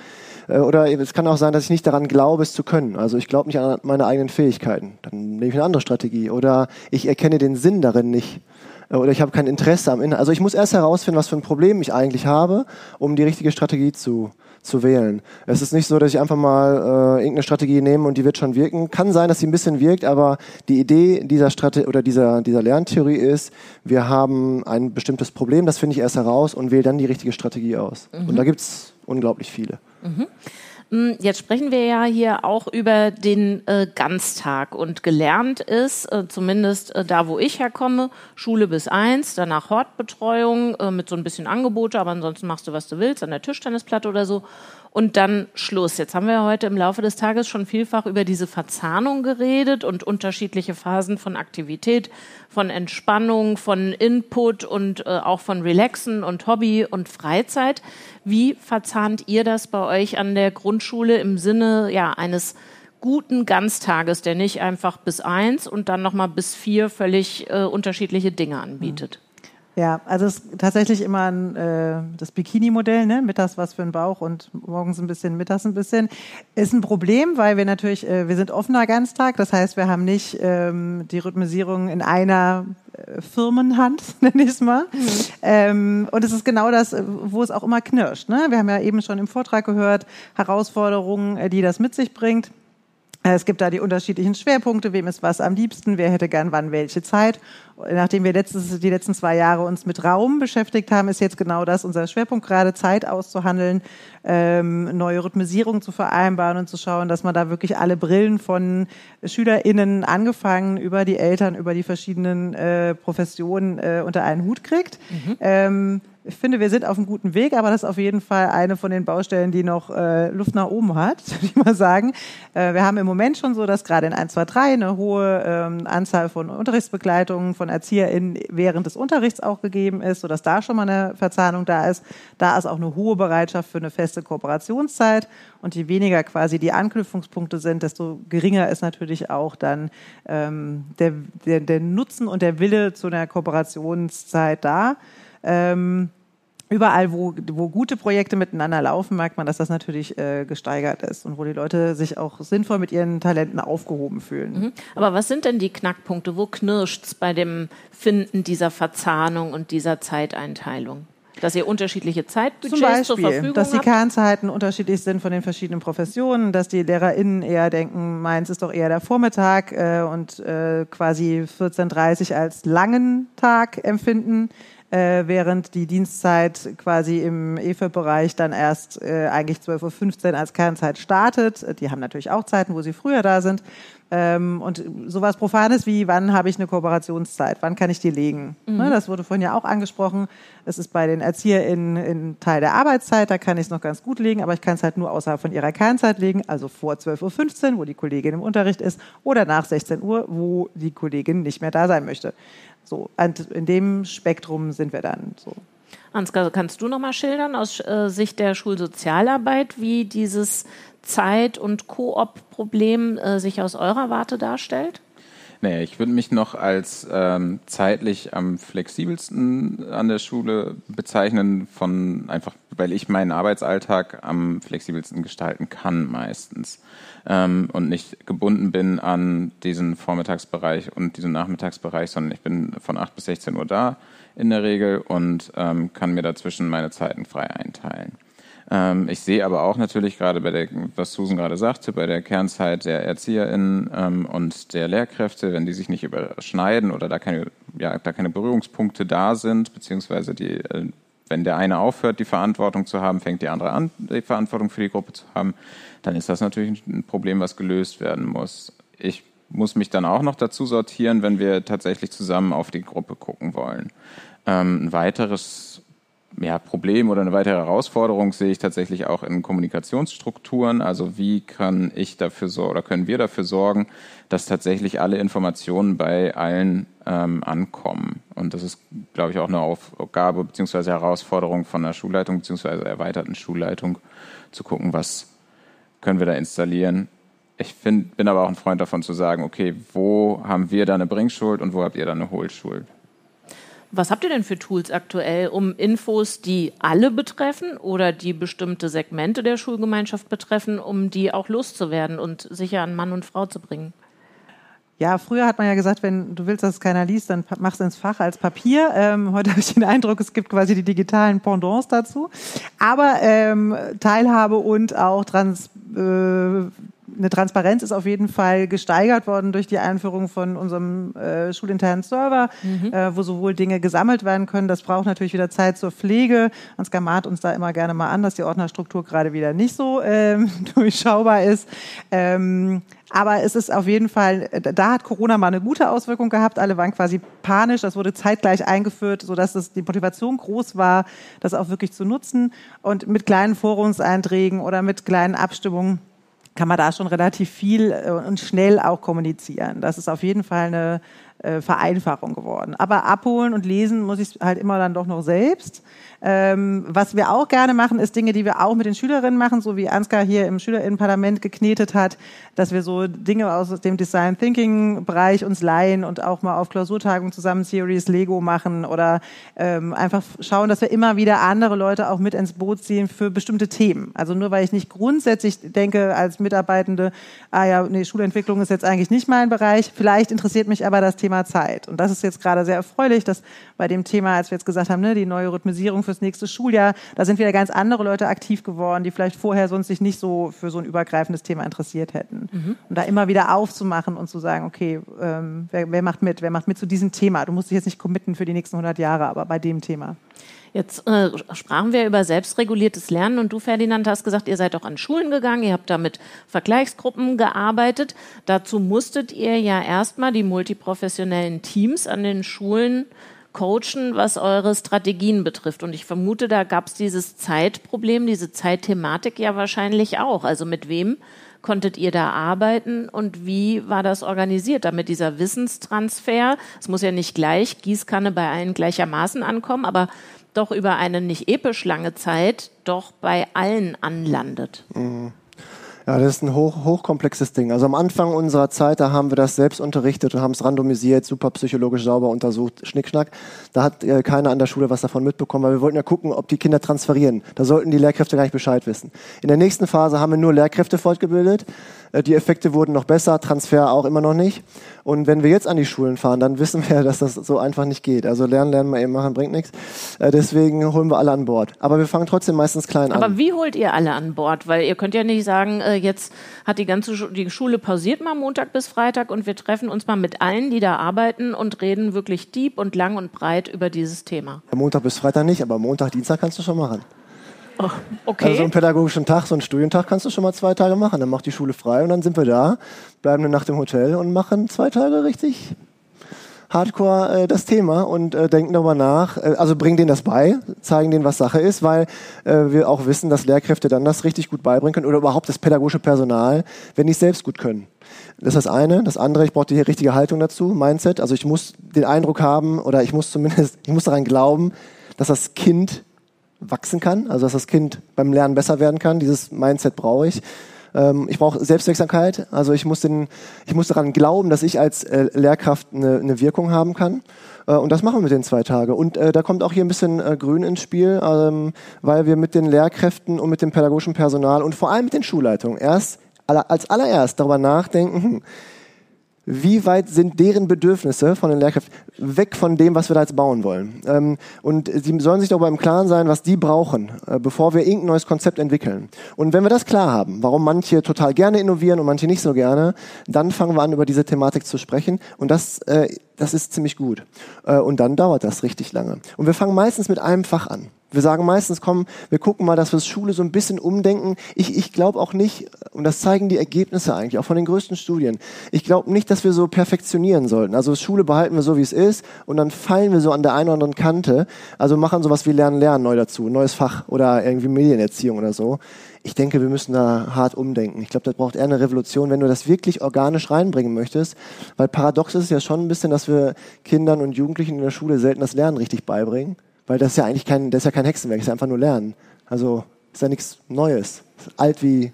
äh, oder es kann auch sein, dass ich nicht daran glaube, es zu können. Also ich glaube nicht an meine eigenen Fähigkeiten. Dann nehme ich eine andere Strategie. Oder ich erkenne den Sinn darin nicht Äh, oder ich habe kein Interesse am Inhalt. Also ich muss erst herausfinden, was für ein Problem ich eigentlich habe, um die richtige Strategie zu, zu wählen. Es ist nicht so, dass ich einfach mal äh, irgendeine Strategie nehme und die wird schon wirken. Kann sein, dass sie ein bisschen wirkt, aber die Idee dieser Strategie oder dieser, dieser Lerntheorie ist, wir haben ein bestimmtes Problem, das finde ich erst heraus und wähle dann die richtige Strategie aus. Und da gibt's unglaublich viele. Hm, Jetzt sprechen wir ja hier auch über den äh, Ganztag und gelernt ist, äh, zumindest äh, da, wo ich herkomme, Schule bis eins, danach Hortbetreuung äh, mit so ein bisschen Angebote, aber ansonsten machst du, was du willst, an der Tischtennisplatte oder so. Und dann Schluss. Jetzt haben wir heute im Laufe des Tages schon vielfach über diese Verzahnung geredet und unterschiedliche Phasen von Aktivität, von Entspannung, von Input und äh, auch von Relaxen und Hobby und Freizeit. Wie verzahnt ihr das bei euch an der Grundschule im Sinne ja, eines guten Ganztages, der nicht einfach bis eins und dann nochmal bis vier völlig äh, unterschiedliche Dinge anbietet. Ja, also es ist tatsächlich immer ein, äh, das Bikini-Modell, ne? mittags was für den Bauch und morgens ein bisschen, mittags ein bisschen. Ist ein Problem, weil wir natürlich, äh, wir sind offener Ganztag, das heißt, wir haben nicht ähm, die Rhythmisierung in einer äh, Firmenhand, nenne ich es mal. Mhm. Ähm, und es ist genau das, wo es auch immer knirscht. Ne? Wir haben ja eben schon im Vortrag gehört, Herausforderungen, äh, die das mit sich bringt. Äh, es gibt da die unterschiedlichen Schwerpunkte, wem ist was am liebsten, wer hätte gern wann welche Zeit. Nachdem wir letztes, die letzten zwei Jahre uns mit Raum beschäftigt haben, ist jetzt genau das unser Schwerpunkt gerade, Zeit auszuhandeln, ähm, neue Rhythmisierung zu vereinbaren und zu schauen, dass man da wirklich alle Brillen von SchülerInnen angefangen über die Eltern, über die verschiedenen äh, Professionen äh, unter einen Hut kriegt. Mhm. Ähm, ich finde, wir sind auf einem guten Weg, aber das ist auf jeden Fall eine von den Baustellen, die noch äh, Luft nach oben hat, würde ich mal sagen. Äh, wir haben im Moment schon so, dass gerade in 1, 2, 3 eine hohe ähm, Anzahl von Unterrichtsbegleitungen von ErzieherInnen während des Unterrichts auch gegeben ist, sodass da schon mal eine Verzahnung da ist. Da ist auch eine hohe Bereitschaft für eine feste Kooperationszeit. Und je weniger quasi die Anknüpfungspunkte sind, desto geringer ist natürlich auch dann ähm, der, der, der Nutzen und der Wille zu einer Kooperationszeit da. Ähm, überall, wo, wo gute Projekte miteinander laufen, merkt man, dass das natürlich äh, gesteigert ist und wo die Leute sich auch sinnvoll mit ihren Talenten aufgehoben fühlen. Mhm. Aber was sind denn die Knackpunkte? Wo knirscht es bei dem Finden dieser Verzahnung und dieser Zeiteinteilung? Dass ihr unterschiedliche Zeitbudgets Zum Beispiel, zur Verfügung dass die habt? Kernzeiten unterschiedlich sind von den verschiedenen Professionen, dass die LehrerInnen eher denken, meins ist doch eher der Vormittag äh, und äh, quasi 14.30 als langen Tag empfinden äh, während die Dienstzeit quasi im EFE-Bereich dann erst äh, eigentlich 12.15 Uhr als Kernzeit startet. Die haben natürlich auch Zeiten, wo sie früher da sind. Ähm, und sowas Profanes wie, wann habe ich eine Kooperationszeit, wann kann ich die legen? Mhm. Ne, das wurde vorhin ja auch angesprochen. Es ist bei den ErzieherInnen ein Teil der Arbeitszeit, da kann ich es noch ganz gut legen, aber ich kann es halt nur außerhalb von ihrer Kernzeit legen, also vor 12.15 Uhr, wo die Kollegin im Unterricht ist, oder nach 16 Uhr, wo die Kollegin nicht mehr da sein möchte. So, und in dem Spektrum sind wir dann so. Ansgar, kannst du noch mal schildern aus äh, Sicht der Schulsozialarbeit, wie dieses Zeit- und Koop-Problem äh, sich aus eurer Warte darstellt? Naja, ich würde mich noch als ähm, zeitlich am flexibelsten an der Schule bezeichnen, von einfach, weil ich meinen Arbeitsalltag am flexibelsten gestalten kann meistens ähm, und nicht gebunden bin an diesen Vormittagsbereich und diesen Nachmittagsbereich, sondern ich bin von 8 bis 16 Uhr da in der Regel und ähm, kann mir dazwischen meine Zeiten frei einteilen. Ähm, ich sehe aber auch natürlich gerade bei der, was Susan gerade sagte, bei der Kernzeit der ErzieherInnen ähm, und der Lehrkräfte, wenn die sich nicht überschneiden oder da keine, ja, da keine Berührungspunkte da sind, beziehungsweise die, äh, wenn der eine aufhört, die Verantwortung zu haben, fängt die andere an, die Verantwortung für die Gruppe zu haben, dann ist das natürlich ein Problem, was gelöst werden muss. Ich muss mich dann auch noch dazu sortieren, wenn wir tatsächlich zusammen auf die Gruppe gucken wollen. Ähm, ein weiteres ja, Problem oder eine weitere Herausforderung sehe ich tatsächlich auch in Kommunikationsstrukturen. Also wie kann ich dafür sorgen oder können wir dafür sorgen, dass tatsächlich alle Informationen bei allen ähm, ankommen. Und das ist, glaube ich, auch eine Aufgabe bzw. Herausforderung von der Schulleitung bzw. erweiterten Schulleitung, zu gucken, was können wir da installieren. Ich find, bin aber auch ein Freund davon zu sagen, okay, wo haben wir da eine Bringschuld und wo habt ihr da eine Hohlschuld? Was habt ihr denn für Tools aktuell, um Infos, die alle betreffen oder die bestimmte Segmente der Schulgemeinschaft betreffen, um die auch loszuwerden und sicher an Mann und Frau zu bringen? Ja, früher hat man ja gesagt, wenn du willst, dass es keiner liest, dann mach es ins Fach als Papier. Ähm, heute habe ich den Eindruck, es gibt quasi die digitalen Pendants dazu. Aber ähm, Teilhabe und auch Trans, äh, eine Transparenz ist auf jeden Fall gesteigert worden durch die Einführung von unserem äh, schulinternen Server, mhm. äh, wo sowohl Dinge gesammelt werden können. Das braucht natürlich wieder Zeit zur Pflege. Ansgar mahnt uns da immer gerne mal an, dass die Ordnerstruktur gerade wieder nicht so ähm, durchschaubar ist. Ähm, aber es ist auf jeden Fall, da hat Corona mal eine gute Auswirkung gehabt. Alle waren quasi panisch. Das wurde zeitgleich eingeführt, sodass es die Motivation groß war, das auch wirklich zu nutzen. Und mit kleinen Forumseinträgen oder mit kleinen Abstimmungen kann man da schon relativ viel äh, und schnell auch kommunizieren. Das ist auf jeden Fall eine, äh, Vereinfachung geworden. Aber abholen und lesen muss ich halt immer dann doch noch selbst. Ähm, was wir auch gerne machen, ist Dinge, die wir auch mit den Schülerinnen machen, so wie Ansgar hier im Schülerinnenparlament geknetet hat, dass wir so Dinge aus dem Design Thinking Bereich uns leihen und auch mal auf Klausurtagungen zusammen Series Lego machen oder ähm, einfach schauen, dass wir immer wieder andere Leute auch mit ins Boot ziehen für bestimmte Themen. Also nur weil ich nicht grundsätzlich denke als Mitarbeitende, ah ja, nee, Schulentwicklung ist jetzt eigentlich nicht mein Bereich, vielleicht interessiert mich aber das Thema Zeit. Und das ist jetzt gerade sehr erfreulich, dass bei dem Thema, als wir jetzt gesagt haben, ne, die neue Rhythmisierung fürs nächste Schuljahr, da sind wieder ganz andere Leute aktiv geworden, die vielleicht vorher sonst sich nicht so für so ein übergreifendes Thema interessiert hätten. Mhm. Und da immer wieder aufzumachen und zu sagen, okay, ähm, wer, wer macht mit? Wer macht mit zu diesem Thema? Du musst dich jetzt nicht committen für die nächsten 100 Jahre, aber bei dem Thema. Jetzt äh, sprachen wir über selbstreguliertes Lernen und du, Ferdinand, hast gesagt, ihr seid auch an Schulen gegangen, ihr habt da mit Vergleichsgruppen gearbeitet. Dazu musstet ihr ja erstmal die multiprofessionellen Teams an den Schulen coachen, was eure Strategien betrifft. Und ich vermute, da gab es dieses Zeitproblem, diese Zeitthematik ja wahrscheinlich auch. Also mit wem konntet ihr da arbeiten und wie war das organisiert, damit dieser Wissenstransfer, es muss ja nicht gleich Gießkanne bei allen gleichermaßen ankommen, aber doch über eine nicht episch lange Zeit doch bei allen anlandet. Mhm. Ja, das ist ein hoch, hochkomplexes Ding. Also am Anfang unserer Zeit, da haben wir das selbst unterrichtet und haben es randomisiert, super psychologisch sauber untersucht, Schnickschnack. Da hat äh, keiner an der Schule was davon mitbekommen, weil wir wollten ja gucken, ob die Kinder transferieren. Da sollten die Lehrkräfte gar nicht Bescheid wissen. In der nächsten Phase haben wir nur Lehrkräfte fortgebildet. Äh, die Effekte wurden noch besser, Transfer auch immer noch nicht. Und wenn wir jetzt an die Schulen fahren, dann wissen wir, dass das so einfach nicht geht. Also lernen, lernen, mal eben machen, bringt nichts. Äh, deswegen holen wir alle an Bord. Aber wir fangen trotzdem meistens klein an. Aber wie holt ihr alle an Bord? Weil ihr könnt ja nicht sagen, äh, jetzt hat die ganze Schu die Schule pausiert mal Montag bis Freitag und wir treffen uns mal mit allen, die da arbeiten und reden wirklich deep und lang und breit über dieses Thema. Montag bis Freitag nicht, aber Montag, Dienstag kannst du schon machen. Oh, okay. Also so einen pädagogischen Tag, so einen Studientag kannst du schon mal zwei Tage machen. Dann macht die Schule frei und dann sind wir da, bleiben eine Nacht im Hotel und machen zwei Tage richtig hardcore äh, das Thema und äh, denken darüber nach, äh, also bringen denen das bei, zeigen denen, was Sache ist, weil äh, wir auch wissen, dass Lehrkräfte dann das richtig gut beibringen können oder überhaupt das pädagogische Personal, wenn die es selbst gut können. Das ist das eine. Das andere, ich brauche die richtige Haltung dazu, Mindset. Also ich muss den Eindruck haben oder ich muss zumindest, ich muss daran glauben, dass das Kind wachsen kann, also dass das Kind beim Lernen besser werden kann. Dieses Mindset brauche ich. Ähm, ich brauche Selbstwirksamkeit, also ich muss, den, ich muss daran glauben, dass ich als äh, Lehrkraft eine, eine Wirkung haben kann. Äh, und das machen wir mit den zwei Tagen. Und äh, da kommt auch hier ein bisschen äh, Grün ins Spiel, ähm, weil wir mit den Lehrkräften und mit dem pädagogischen Personal und vor allem mit den Schulleitungen erst als allererst darüber nachdenken, hm, wie weit sind deren Bedürfnisse von den Lehrkräften weg von dem, was wir da jetzt bauen wollen. Ähm, und sie sollen sich darüber im Klaren sein, was die brauchen, äh, bevor wir irgendein neues Konzept entwickeln. Und wenn wir das klar haben, warum manche total gerne innovieren und manche nicht so gerne, dann fangen wir an, über diese Thematik zu sprechen. Und das, äh, das ist ziemlich gut. Äh, und dann dauert das richtig lange. Und wir fangen meistens mit einem Fach an. Wir sagen meistens, komm, wir gucken mal, dass wir Schule so ein bisschen umdenken. Ich, ich glaube auch nicht, und das zeigen die Ergebnisse eigentlich, auch von den größten Studien, ich glaube nicht, dass wir so perfektionieren sollten. Also Schule behalten wir so, wie es ist, und dann fallen wir so an der einen oder anderen Kante. Also machen sowas wie Lernen, Lernen neu dazu, neues Fach oder irgendwie Medienerziehung oder so. Ich denke, wir müssen da hart umdenken. Ich glaube, das braucht eher eine Revolution, wenn du das wirklich organisch reinbringen möchtest. Weil paradox ist es ja schon ein bisschen, dass wir Kindern und Jugendlichen in der Schule selten das Lernen richtig beibringen. Weil das ist ja eigentlich kein, das ist ja kein Hexenwerk, das ist ja einfach nur Lernen. Also ist ja nichts Neues. alt wie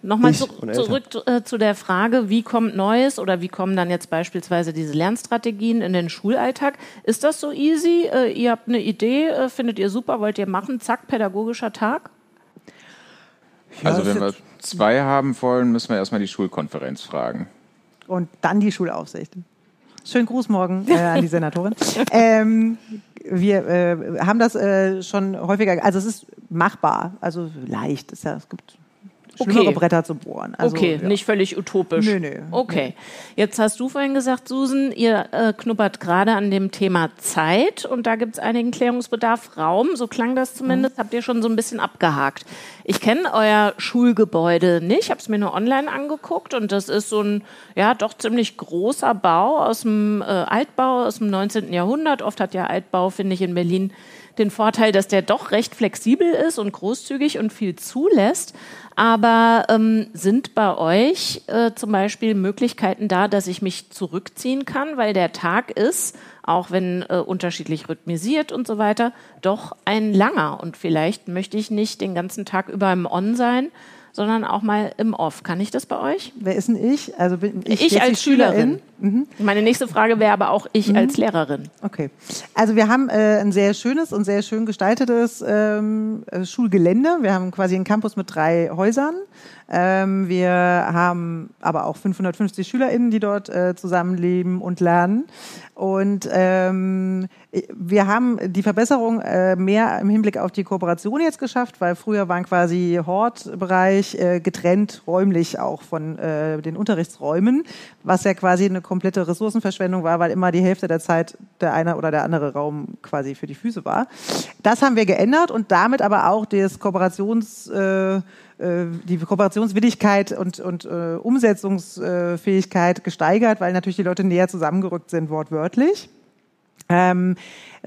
Nochmal zu, zurück äh, zu der Frage, wie kommt Neues oder wie kommen dann jetzt beispielsweise diese Lernstrategien in den Schulalltag? Ist das so easy? Äh, ihr habt eine Idee, äh, findet ihr super, wollt ihr machen, zack, pädagogischer Tag? Ja, also wenn wir zwei haben wollen, müssen wir erstmal die Schulkonferenz fragen. Und dann die Schulaufsicht. Schönen Gruß morgen äh, an die Senatorin. ähm, wir äh, haben das äh, schon häufiger, also es ist machbar, also leicht. Ist ja, es gibt schlimmere okay. Bretter zu bohren. Also, okay, ja. nicht völlig utopisch. Nö, nö. Okay. Jetzt hast du vorhin gesagt, Susan, ihr äh, knuppert gerade an dem Thema Zeit und da gibt es einigen Klärungsbedarf. Raum, so klang das zumindest, mhm. habt ihr schon so ein bisschen abgehakt. Ich kenne euer Schulgebäude nicht, habe es mir nur online angeguckt und das ist so ein, ja, doch ziemlich großer Bau aus dem äh, Altbau aus dem 19. Jahrhundert. Oft hat ja Altbau, finde ich, in Berlin den Vorteil, dass der doch recht flexibel ist und großzügig und viel zulässt. Aber ähm, sind bei euch äh, zum Beispiel Möglichkeiten da, dass ich mich zurückziehen kann, weil der Tag ist, auch wenn äh, unterschiedlich rhythmisiert und so weiter, doch ein langer. Und vielleicht möchte ich nicht den ganzen Tag über im On sein, sondern auch mal im Off. Kann ich das bei euch? Wer ist denn ich? Also bin ich, ich als Schülerin. Schülerin? Mhm. Meine nächste Frage wäre aber auch ich mhm. als Lehrerin. Okay. Also wir haben äh, ein sehr schönes und sehr schön gestaltetes ähm, äh, Schulgelände. Wir haben quasi einen Campus mit drei Häusern. Ähm, wir haben aber auch 550 SchülerInnen, die dort äh, zusammenleben und lernen. Und ähm, wir haben die Verbesserung äh, mehr im Hinblick auf die Kooperation jetzt geschafft, weil früher waren quasi Hortbereich äh, getrennt räumlich auch von äh, den Unterrichtsräumen, was ja quasi eine komplette Ressourcenverschwendung war, weil immer die Hälfte der Zeit der eine oder der andere Raum quasi für die Füße war. Das haben wir geändert und damit aber auch das Kooperations äh, die Kooperationswilligkeit und, und äh, Umsetzungsfähigkeit gesteigert, weil natürlich die Leute näher zusammengerückt sind, wortwörtlich. Ähm,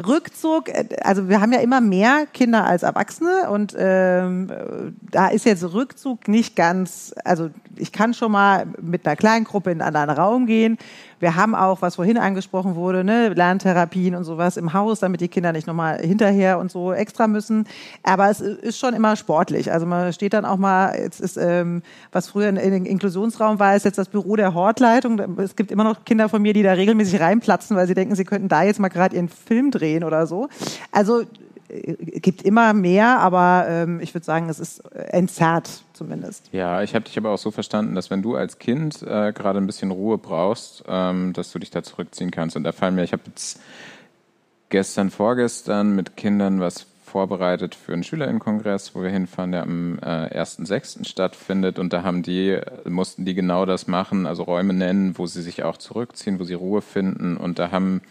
Rückzug, äh, also wir haben ja immer mehr Kinder als Erwachsene und ähm, da ist jetzt Rückzug nicht ganz, also ich kann schon mal mit einer kleinen Gruppe in einen anderen Raum gehen. Wir haben auch, was vorhin angesprochen wurde, ne, Lerntherapien und sowas im Haus, damit die Kinder nicht nochmal hinterher und so extra müssen. Aber es ist schon immer sportlich. Also man steht dann auch mal, jetzt ist, ähm, was früher in, in Inklusionsraum war, ist jetzt das Büro der Hortleitung. Es gibt immer noch Kinder von mir, die da regelmäßig reinplatzen, weil sie denken, sie könnten da jetzt mal gerade ihren Film drehen oder so. Also äh, gibt immer mehr, aber ähm, ich würde sagen, es ist entzerrt zumindest. Ja, ich habe dich aber auch so verstanden, dass wenn du als Kind äh, gerade ein bisschen Ruhe brauchst, ähm, dass du dich da zurückziehen kannst. Und da fallen mir, ich habe jetzt gestern, vorgestern mit Kindern was vorbereitet für einen Schülerinnenkongress, wo wir hinfahren, der am äh, 1.6. stattfindet. Und da haben die, mussten die genau das machen, also Räume nennen, wo sie sich auch zurückziehen, wo sie Ruhe finden. Und da haben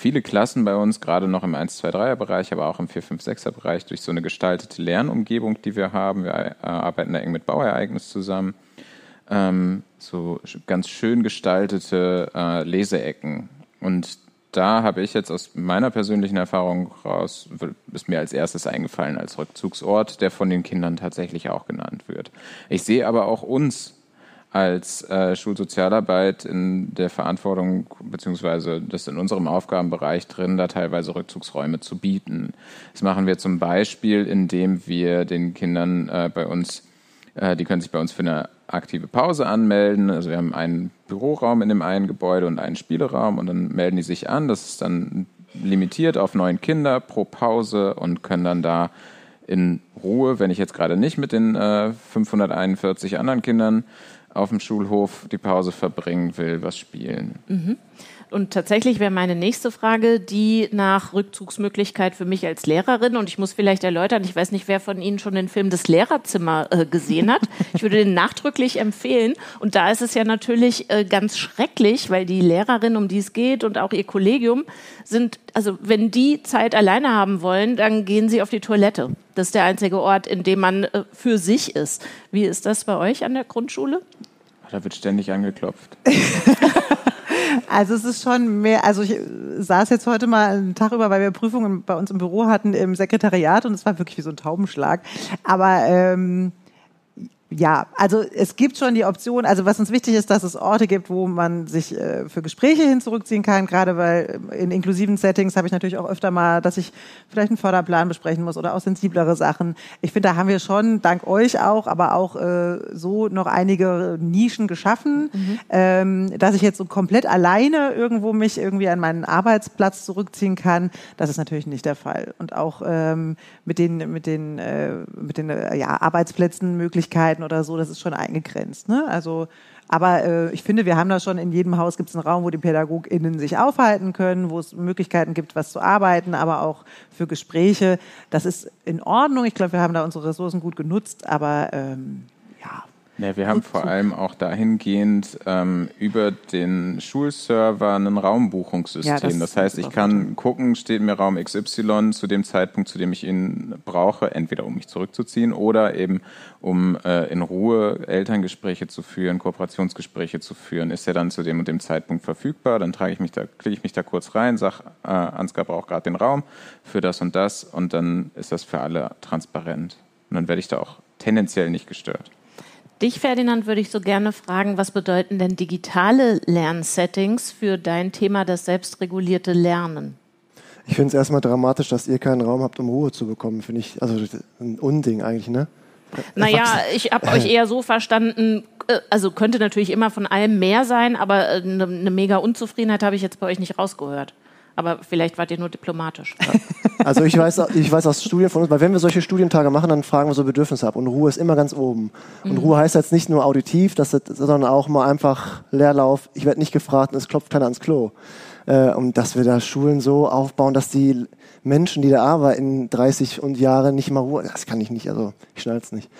viele Klassen bei uns, gerade noch im 1, 2, 3er Bereich, aber auch im 4, 5, 6er Bereich, durch so eine gestaltete Lernumgebung, die wir haben. Wir äh, arbeiten da eng mit Bauereignis zusammen. Ähm, so ganz schön gestaltete äh, Leseecken. Und da habe ich jetzt aus meiner persönlichen Erfahrung raus, ist mir als erstes eingefallen als Rückzugsort, der von den Kindern tatsächlich auch genannt wird. Ich sehe aber auch uns als äh, Schulsozialarbeit in der Verantwortung, beziehungsweise das in unserem Aufgabenbereich drin, da teilweise Rückzugsräume zu bieten. Das machen wir zum Beispiel, indem wir den Kindern äh, bei uns, äh, die können sich bei uns für eine aktive Pause anmelden. Also wir haben einen Büroraum in dem einen Gebäude und einen Spieleraum und dann melden die sich an. Das ist dann limitiert auf neun Kinder pro Pause und können dann da in Ruhe, wenn ich jetzt gerade nicht mit den äh, 541 anderen Kindern auf dem Schulhof die Pause verbringen will, was spielen. Mhm. Und tatsächlich wäre meine nächste Frage die nach Rückzugsmöglichkeit für mich als Lehrerin. Und ich muss vielleicht erläutern, ich weiß nicht, wer von Ihnen schon den Film Das Lehrerzimmer äh, gesehen hat. Ich würde den nachdrücklich empfehlen. Und da ist es ja natürlich äh, ganz schrecklich, weil die Lehrerin, um die es geht und auch ihr Kollegium sind, also wenn die Zeit alleine haben wollen, dann gehen sie auf die Toilette. Das ist der einzige Ort, in dem man äh, für sich ist. Wie ist das bei euch an der Grundschule? Da wird ständig angeklopft. Also es ist schon mehr, also ich saß jetzt heute mal einen Tag über, weil wir Prüfungen bei uns im Büro hatten im Sekretariat und es war wirklich wie so ein Taubenschlag. Aber ähm, ja, also es gibt schon die Option, also was uns wichtig ist, dass es Orte gibt, wo man sich äh, für Gespräche hin zurückziehen kann, gerade weil in inklusiven Settings habe ich natürlich auch öfter mal, dass ich vielleicht einen Förderplan besprechen muss oder auch sensiblere Sachen. Ich finde, da haben wir schon, dank euch auch, aber auch äh, so noch einige Nischen geschaffen, mhm. ähm, dass ich jetzt so komplett alleine irgendwo mich irgendwie an meinen Arbeitsplatz zurückziehen kann. Das ist natürlich nicht der Fall. Und auch ähm, mit den, mit den, äh, mit den äh, ja, Arbeitsplätzen, Möglichkeiten, Möglichkeiten oder so, das ist schon eingegrenzt. Ne? Also, aber äh, ich finde, wir haben da schon in jedem Haus gibt es einen Raum, wo die PädagogInnen sich aufhalten können, wo es Möglichkeiten gibt, was zu arbeiten, aber auch für Gespräche. Das ist in Ordnung. Ich glaube, wir haben da unsere Ressourcen gut genutzt, aber ähm, ja, ja, wir haben vor allem auch dahingehend ähm, über den Schulserver ein Raumbuchungssystem. Ja, das, das, heißt, ich kann gucken, steht mir Raum XY zu dem Zeitpunkt, zu dem ich ihn brauche, entweder um mich zurückzuziehen oder eben um äh, in Ruhe Elterngespräche zu führen, Kooperationsgespräche zu führen. Ist er dann zu dem und dem Zeitpunkt verfügbar? Dann trage ich mich da, klicke ich mich da kurz rein, sage, äh, Ansgar braucht gerade den Raum für das und das und dann ist das für alle transparent. Und dann werde ich da auch tendenziell nicht gestört. Dich, Ferdinand, würde ich so gerne fragen, was bedeuten denn digitale Lernsettings für dein Thema das selbstregulierte Lernen? Ich finde es erstmal dramatisch, dass ihr keinen Raum habt, um Ruhe zu bekommen. Finde ich, also ein Unding eigentlich, ne? Naja, ich habe euch eher so verstanden, äh, also könnte natürlich immer von allem mehr sein, aber eine, eine mega Unzufriedenheit habe ich jetzt bei euch nicht rausgehört. Aber vielleicht wart ihr nur diplomatisch. Also ich weiß, ich weiß aus Studien von uns, weil wenn wir solche Studientage machen, dann fragen wir so Bedürfnisse ab und Ruhe ist immer ganz oben. Und mhm. Ruhe heißt jetzt nicht nur auditiv, das, sondern auch mal einfach Leerlauf. Ich werde nicht gefragt und es klopft keiner ans Klo. Äh, und dass wir da Schulen so aufbauen, dass die Menschen, die da arbeiten, 30 und Jahre nicht mal Ruhe, das kann ich nicht, also ich schnall's nicht.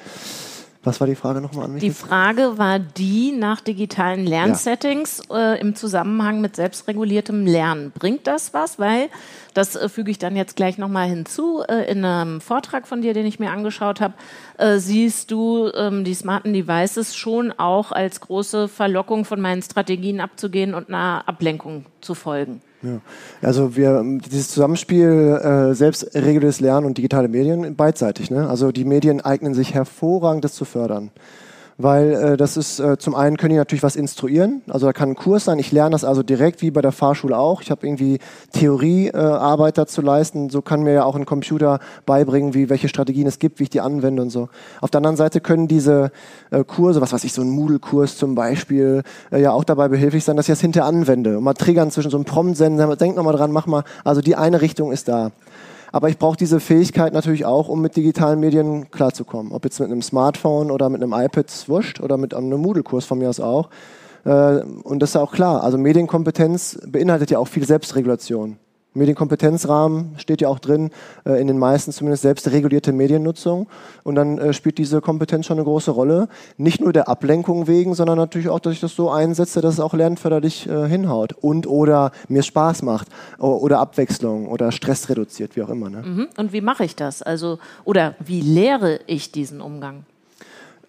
Was war die Frage nochmal an mich? Die Frage war die nach digitalen Lernsettings ja. äh, im Zusammenhang mit selbstreguliertem Lernen. Bringt das was? Weil, das äh, füge ich dann jetzt gleich nochmal hinzu, äh, in einem Vortrag von dir, den ich mir angeschaut habe, äh, siehst du ähm, die smarten Devices schon auch als große Verlockung von meinen Strategien abzugehen und einer Ablenkung zu folgen. Ja. Also wir dieses Zusammenspiel äh, selbstreguliertes Lernen und digitale Medien beidseitig. Ne? Also die Medien eignen sich hervorragend, das zu fördern weil äh, das ist äh, zum einen können die natürlich was instruieren, also da kann ein Kurs sein, ich lerne das also direkt wie bei der Fahrschule auch, ich habe irgendwie Theoriearbeit äh, dazu leisten, so kann mir ja auch ein Computer beibringen, wie welche Strategien es gibt, wie ich die anwende und so. Auf der anderen Seite können diese äh, Kurse, was weiß ich, so ein Moodle-Kurs zum Beispiel, äh, ja auch dabei behilflich sein, dass ich das hinterher anwende. Und mal triggern zwischen so einem Prompt senden, denk nochmal dran, mach mal, also die eine Richtung ist da. Aber ich brauche diese Fähigkeit natürlich auch, um mit digitalen Medien klarzukommen. Ob jetzt mit einem Smartphone oder mit einem iPad, wurscht, oder mit einem Moodle-Kurs von mir aus auch. Äh, und das ist auch klar. Also Medienkompetenz beinhaltet ja auch viel Selbstregulation. Medienkompetenzrahmen steht ja auch drin, äh, in den meisten zumindest selbstregulierte Mediennutzung. Und dann äh, spielt diese Kompetenz schon eine große Rolle. Nicht nur der Ablenkung wegen, sondern natürlich auch, dass ich das so einsetze, dass es auch lernförderlich äh, hinhaut. Und oder mir Spaß macht. Oder Abwechslung oder Stress reduziert, wie auch immer. Ne? Mhm. Und wie mache ich das? Also, oder wie lehre ich diesen Umgang?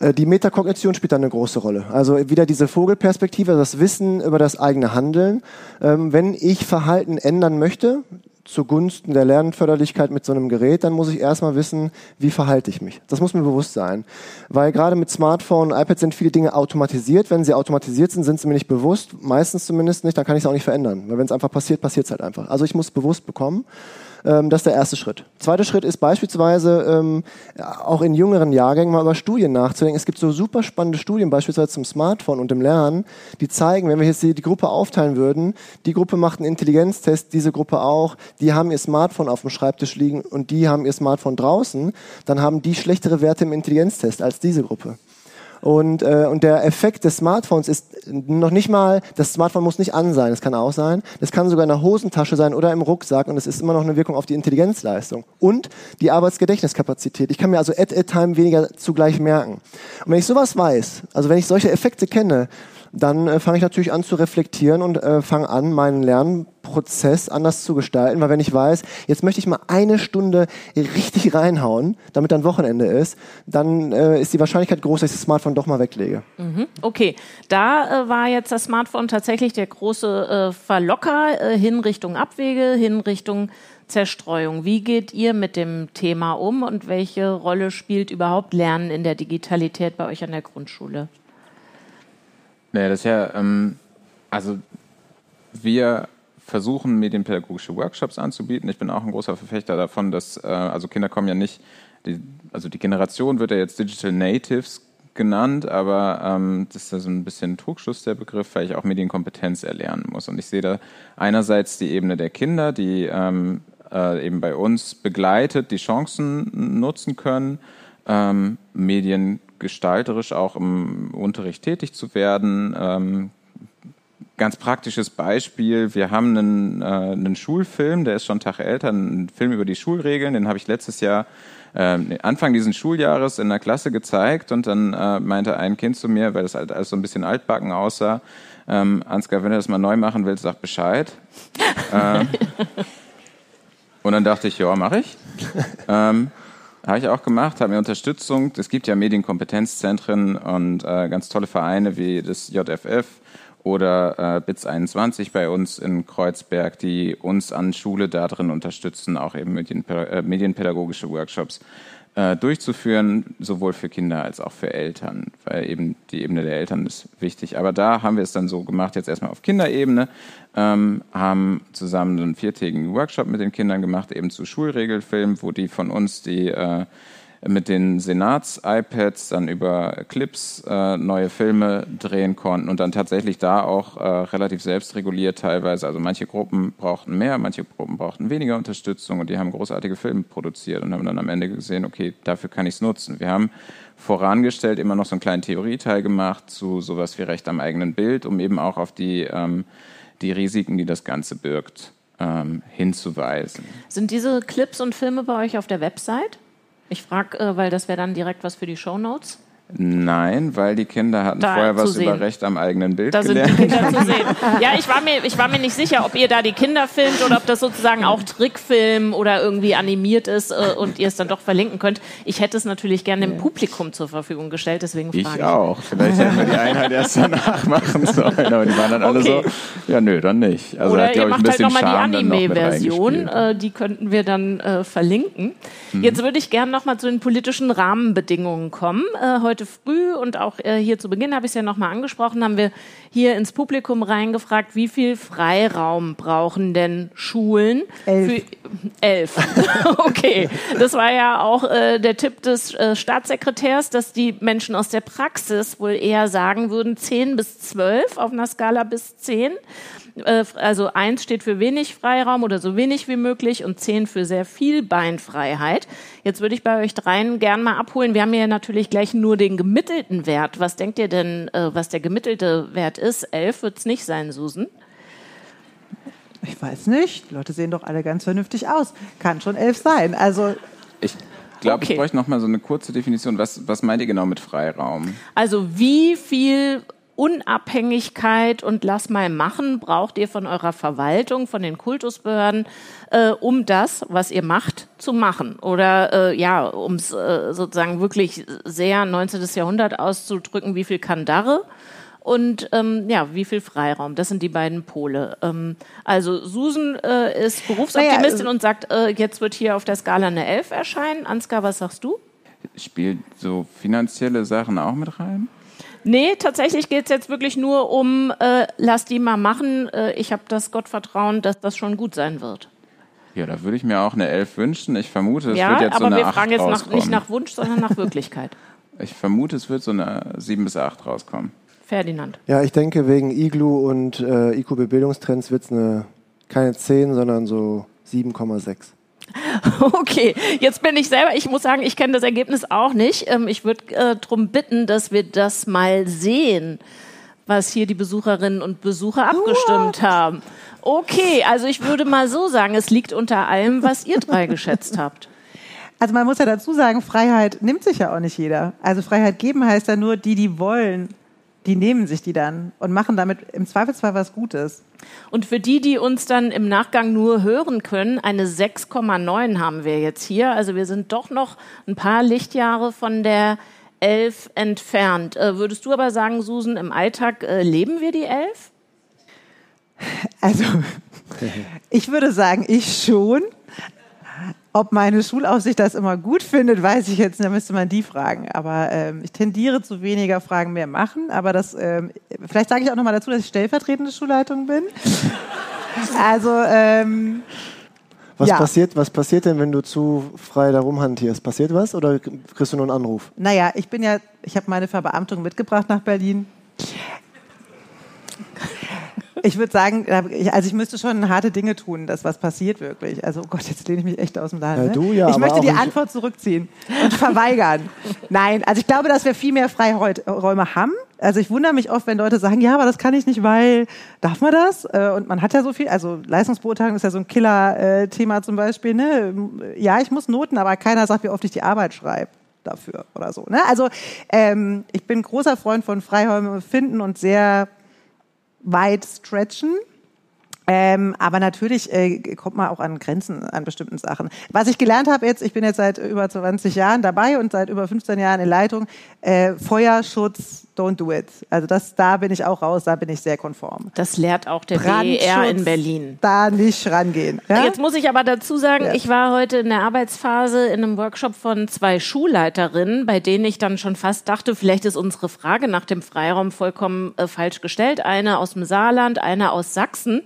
Äh, die Metakognition spielt da eine große Rolle. Also wieder diese Vogelperspektive, das Wissen über das eigene Handeln. Ähm, wenn ich Verhalten ändern möchte, zugunsten der Lernförderlichkeit mit so einem Gerät, dann muss ich erstmal wissen, wie verhalte ich mich. Das muss mir bewusst sein. Weil gerade mit Smartphone und iPad sind viele Dinge automatisiert. Wenn sie automatisiert sind, sind sie mir nicht bewusst. Meistens zumindest nicht, dann kann ich es auch nicht verändern. Weil wenn es einfach passiert, passiert es halt einfach. Also ich muss bewusst bekommen. Ähm, das ist der erste Schritt. Zweiter Schritt ist beispielsweise ähm, auch in jüngeren Jahrgängen mal über Studien nachzudenken. Es gibt so super spannende Studien, beispielsweise zum Smartphone und dem Lernen, die zeigen, wenn wir jetzt die, die Gruppe aufteilen würden, die Gruppe macht einen Intelligenztest, diese Gruppe auch, die haben ihr Smartphone auf dem Schreibtisch liegen und die haben ihr Smartphone draußen, dann haben die schlechtere Werte im Intelligenztest als diese Gruppe. Und, äh, und der Effekt des Smartphones ist noch nicht mal, das Smartphone muss nicht an sein, das kann auch sein. Das kann sogar in der Hosentasche sein oder im Rucksack und es ist immer noch eine Wirkung auf die Intelligenzleistung. Und die Arbeitsgedächtniskapazität. Ich kann mir also at a time weniger zugleich merken. Und wenn ich sowas weiß, also wenn ich solche Effekte kenne, dann äh, fange ich natürlich an zu reflektieren und äh, fange an, meinen Lernprozess anders zu gestalten, weil wenn ich weiß, jetzt möchte ich mal eine Stunde richtig reinhauen, damit dann Wochenende ist, dann äh, ist die Wahrscheinlichkeit groß, dass ich das Smartphone doch mal weglege. Mhm. Okay, da äh, war jetzt das Smartphone tatsächlich der große äh, Verlocker äh, hin Richtung Abwege, hin Richtung Zerstreuung. Wie geht ihr mit dem Thema um und welche Rolle spielt überhaupt Lernen in der Digitalität bei euch an der Grundschule? Naja, das ist ja, ähm, also wir versuchen medienpädagogische Workshops anzubieten. Ich bin auch ein großer Verfechter davon, dass, äh, also Kinder kommen ja nicht, die, also die Generation wird ja jetzt Digital Natives genannt, aber ähm, das ist ja so ein bisschen Trugschluss der Begriff, weil ich auch Medienkompetenz erlernen muss. Und ich sehe da einerseits die Ebene der Kinder, die ähm, äh, eben bei uns begleitet, die Chancen nutzen können, ähm, Medien gestalterisch auch im Unterricht tätig zu werden. Ähm, ganz praktisches Beispiel, wir haben einen, äh, einen Schulfilm, der ist schon einen Tag älter, einen Film über die Schulregeln, den habe ich letztes Jahr äh, Anfang dieses Schuljahres in der Klasse gezeigt und dann äh, meinte ein Kind zu mir, weil das halt alles so ein bisschen altbacken aussah, ähm, Ansgar, wenn du das mal neu machen willst, sag Bescheid. ähm, und dann dachte ich, ja, mache ich. ähm, habe ich auch gemacht, habe mir Unterstützung. Es gibt ja Medienkompetenzzentren und äh, ganz tolle Vereine wie das JFF oder äh, BITS 21 bei uns in Kreuzberg, die uns an Schule darin unterstützen, auch eben Medienpä äh, medienpädagogische Workshops äh, durchzuführen, sowohl für Kinder als auch für Eltern, weil eben die Ebene der Eltern ist wichtig. Aber da haben wir es dann so gemacht, jetzt erstmal auf Kinderebene, ähm, haben zusammen einen viertägigen Workshop mit den Kindern gemacht, eben zu Schulregelfilmen, wo die von uns die äh, mit den Senats-iPads dann über Clips äh, neue Filme drehen konnten und dann tatsächlich da auch äh, relativ selbstreguliert teilweise. Also manche Gruppen brauchten mehr, manche Gruppen brauchten weniger Unterstützung und die haben großartige Filme produziert und haben dann am Ende gesehen, okay, dafür kann ich es nutzen. Wir haben vorangestellt immer noch so einen kleinen Theorieteil gemacht zu sowas wie Recht am eigenen Bild, um eben auch auf die, ähm, die Risiken, die das Ganze birgt, ähm, hinzuweisen. Sind diese Clips und Filme bei euch auf der Website? Ich frage, äh, weil das wäre dann direkt was für die Show Notes. Nein, weil die Kinder hatten Da vorher was sehen. über Recht am eigenen Bild Da sind gelernt. die Kinder zu sehen. Ja, ich war, mir, ich war mir nicht sicher, ob ihr da die Kinder filmt oder ob das sozusagen auch Trickfilm oder irgendwie animiert ist äh, und ihr es dann doch verlinken könnt. Ich hätte es natürlich gerne dem Publikum zur Verfügung gestellt, deswegen frage Ich ich. auch. Vielleicht hätten wir die Einheit erst danach machen sollen, aber die waren dann alle Okay. so, ja nö, dann nicht. Also Oder hat, ihr glaub ich, ein macht halt nochmal die Anime-Version, äh, die könnten wir dann äh, verlinken. Mhm. Jetzt würde ich gerne nochmal zu den politischen Rahmenbedingungen kommen. Äh, heute früh und auch äh, hier zu Beginn habe ich es ja nochmal angesprochen, haben wir hier ins Publikum reingefragt, wie viel Freiraum brauchen denn Schulen? Elf. Für, elf. okay. Das war ja auch äh, der Tipp des äh, Staatssekretärs, dass die Menschen aus der Praxis wohl eher sagen würden, 10 bis 12 auf einer Skala bis 10. Äh, Also eins steht für wenig Freiraum oder so wenig wie möglich und zehn für sehr viel Beinfreiheit. Jetzt würde ich bei euch dreien gern mal abholen. Wir haben ja natürlich gleich nur den gemittelten Wert. Was denkt ihr denn, äh, was der gemittelte Wert ist? Elf wird es nicht sein, Susan. Ich weiß nicht. Die Leute sehen doch alle ganz vernünftig aus. Kann schon elf sein. Also Ich glaube, Okay. ich bräuchte noch mal so eine kurze Definition. Was, was meint ihr genau mit Freiraum? Also wie viel Unabhängigkeit und lass mal machen braucht ihr von eurer Verwaltung, von den Kultusbehörden, äh, um das, was ihr macht, zu machen? Oder äh, ja, um es äh, sozusagen wirklich sehr 19. Jahrhundert auszudrücken, wie viel Kandare? Und ähm, ja, wie viel Freiraum? Das sind die beiden Pole. Ähm, also Susan äh, ist Berufsoptimistin Naja, und sagt, äh, jetzt wird hier auf der Skala eine 11 erscheinen. Ansgar, was sagst du? Spielt so finanzielle Sachen auch mit rein? Nee, tatsächlich geht's jetzt wirklich nur um, äh, lass die mal machen. Äh, ich habe das Gottvertrauen, dass das schon gut sein wird. Ja, da würde ich mir auch eine 11 wünschen. Ich vermute, es ja, wird jetzt so aber eine wir 8 fragen jetzt nach, nicht nach Wunsch, sondern nach Wirklichkeit. Ich vermute, es wird so eine 7 bis 8 rauskommen. Ferdinand. Ja, ich denke, wegen Iglu und äh, IQB-Bildungstrends wird es eine, keine 10, sondern so 7,6. Okay, jetzt bin ich selber, ich muss sagen, ich kenne das Ergebnis auch nicht. Ähm, ich würde äh, darum bitten, dass wir das mal sehen, was hier die Besucherinnen und Besucher abgestimmt haben. Okay, also ich würde mal so sagen, es liegt unter allem, was ihr drei geschätzt habt. Also man muss ja dazu sagen, Freiheit nimmt sich ja auch nicht jeder. Also Freiheit geben heißt ja nur, die, die wollen, die nehmen sich die dann und machen damit im Zweifelsfall was Gutes. Und für die, die uns dann im Nachgang nur hören können, eine 6,9 haben wir jetzt hier. Also wir sind doch noch ein paar Lichtjahre von der 11 entfernt. Äh, würdest du aber sagen, Susan, im Alltag äh, leben wir die 11? Also ich würde sagen, ich schon. Ob meine Schulaufsicht das immer gut findet, weiß ich jetzt, nicht, da müsste man die fragen. Aber ähm, ich tendiere zu weniger Fragen mehr machen. Aber das, ähm, vielleicht sage ich auch nochmal dazu, dass ich stellvertretende Schulleitung bin. Also ähm, Was, Ja. passiert, was passiert denn, wenn du zu frei da rumhantierst? Passiert was oder kriegst du nur einen Anruf? Naja, ich bin ja, ich habe meine Verbeamtung mitgebracht nach Berlin. Ich würde sagen, also ich müsste schon harte Dinge tun, dass was passiert wirklich. Also, oh Gott, jetzt lehne ich mich echt aus dem Laden. Ja, ne? du ja, ich möchte die Antwort zurückziehen und verweigern. Nein, also ich glaube, dass wir viel mehr Freiräume haben. Also ich wundere mich oft, wenn Leute sagen, ja, aber das kann ich nicht, weil darf man das? Äh, Und man hat ja so viel, also Leistungsbeurteilung ist ja so ein Killer-Thema zum Beispiel. Ne? Ja, ich muss Noten, aber keiner sagt, wie oft ich die Arbeit schreibe dafür oder so. Ne? Also ähm, ich bin großer Freund von Freiräume finden und sehr weit stretchen. Ähm, aber natürlich äh, kommt man auch an Grenzen an bestimmten Sachen. Was ich gelernt habe jetzt, ich bin jetzt seit über 20 Jahren dabei und seit über 15 Jahren in Leitung, äh, Feuerschutz, don't do it. Also das, da bin ich auch raus, da bin ich sehr konform. Das lehrt auch der BER in Berlin. Da nicht rangehen. Ja? Jetzt muss ich aber dazu sagen, ja. ich war heute in der Arbeitsphase in einem Workshop von zwei Schulleiterinnen, bei denen ich dann schon fast dachte, vielleicht ist unsere Frage nach dem Freiraum vollkommen äh, falsch gestellt. Eine aus dem Saarland, eine aus Sachsen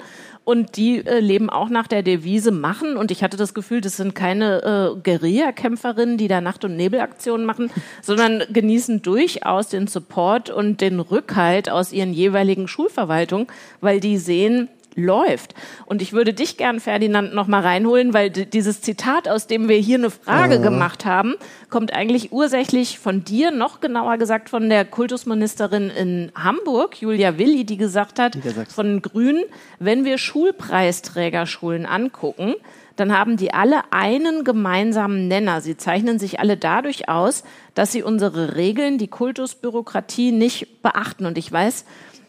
und die äh, leben auch nach der Devise machen. Und ich hatte das Gefühl, das sind keine äh, Guerillakämpferinnen, die da Nacht- und Nebelaktionen machen, sondern genießen durchaus den Support und den Rückhalt aus ihren jeweiligen Schulverwaltungen, weil die sehen, läuft. Und ich würde dich gern, Ferdinand, noch mal reinholen, weil dieses Zitat, aus dem wir hier eine Frage äh. gemacht haben, kommt eigentlich ursächlich von dir, noch genauer gesagt von der Kultusministerin in Hamburg, Julia Willi, die gesagt hat, von den Grünen, wenn wir Schulpreisträgerschulen angucken, dann haben die alle einen gemeinsamen Nenner. Sie zeichnen sich alle dadurch aus, dass sie unsere Regeln, die Kultusbürokratie nicht beachten. Und ich weiß,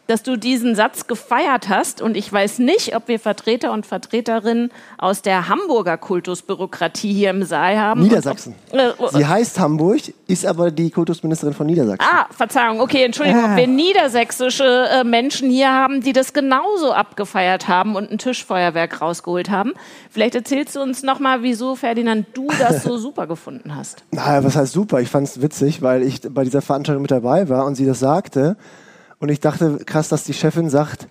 dass du diesen Satz gefeiert hast. Und ich weiß nicht, ob wir Vertreter und Vertreterinnen aus der Hamburger Kultusbürokratie hier im Saal haben. Niedersachsen. Ob, äh, Sie heißt Hamburg, ist aber die Kultusministerin von Niedersachsen. Ah, Verzeihung. Okay, Entschuldigung. Ah. Ob wir niedersächsische äh, Menschen hier haben, die das genauso abgefeiert haben und ein Tischfeuerwerk rausgeholt haben. Vielleicht erzählst du uns nochmal, wieso, Ferdinand, du das so super gefunden hast. Na, was heißt super? Ich fand es witzig, weil ich bei dieser Veranstaltung mit dabei war und sie das sagte. Und ich dachte, krass, dass die Chefin sagt,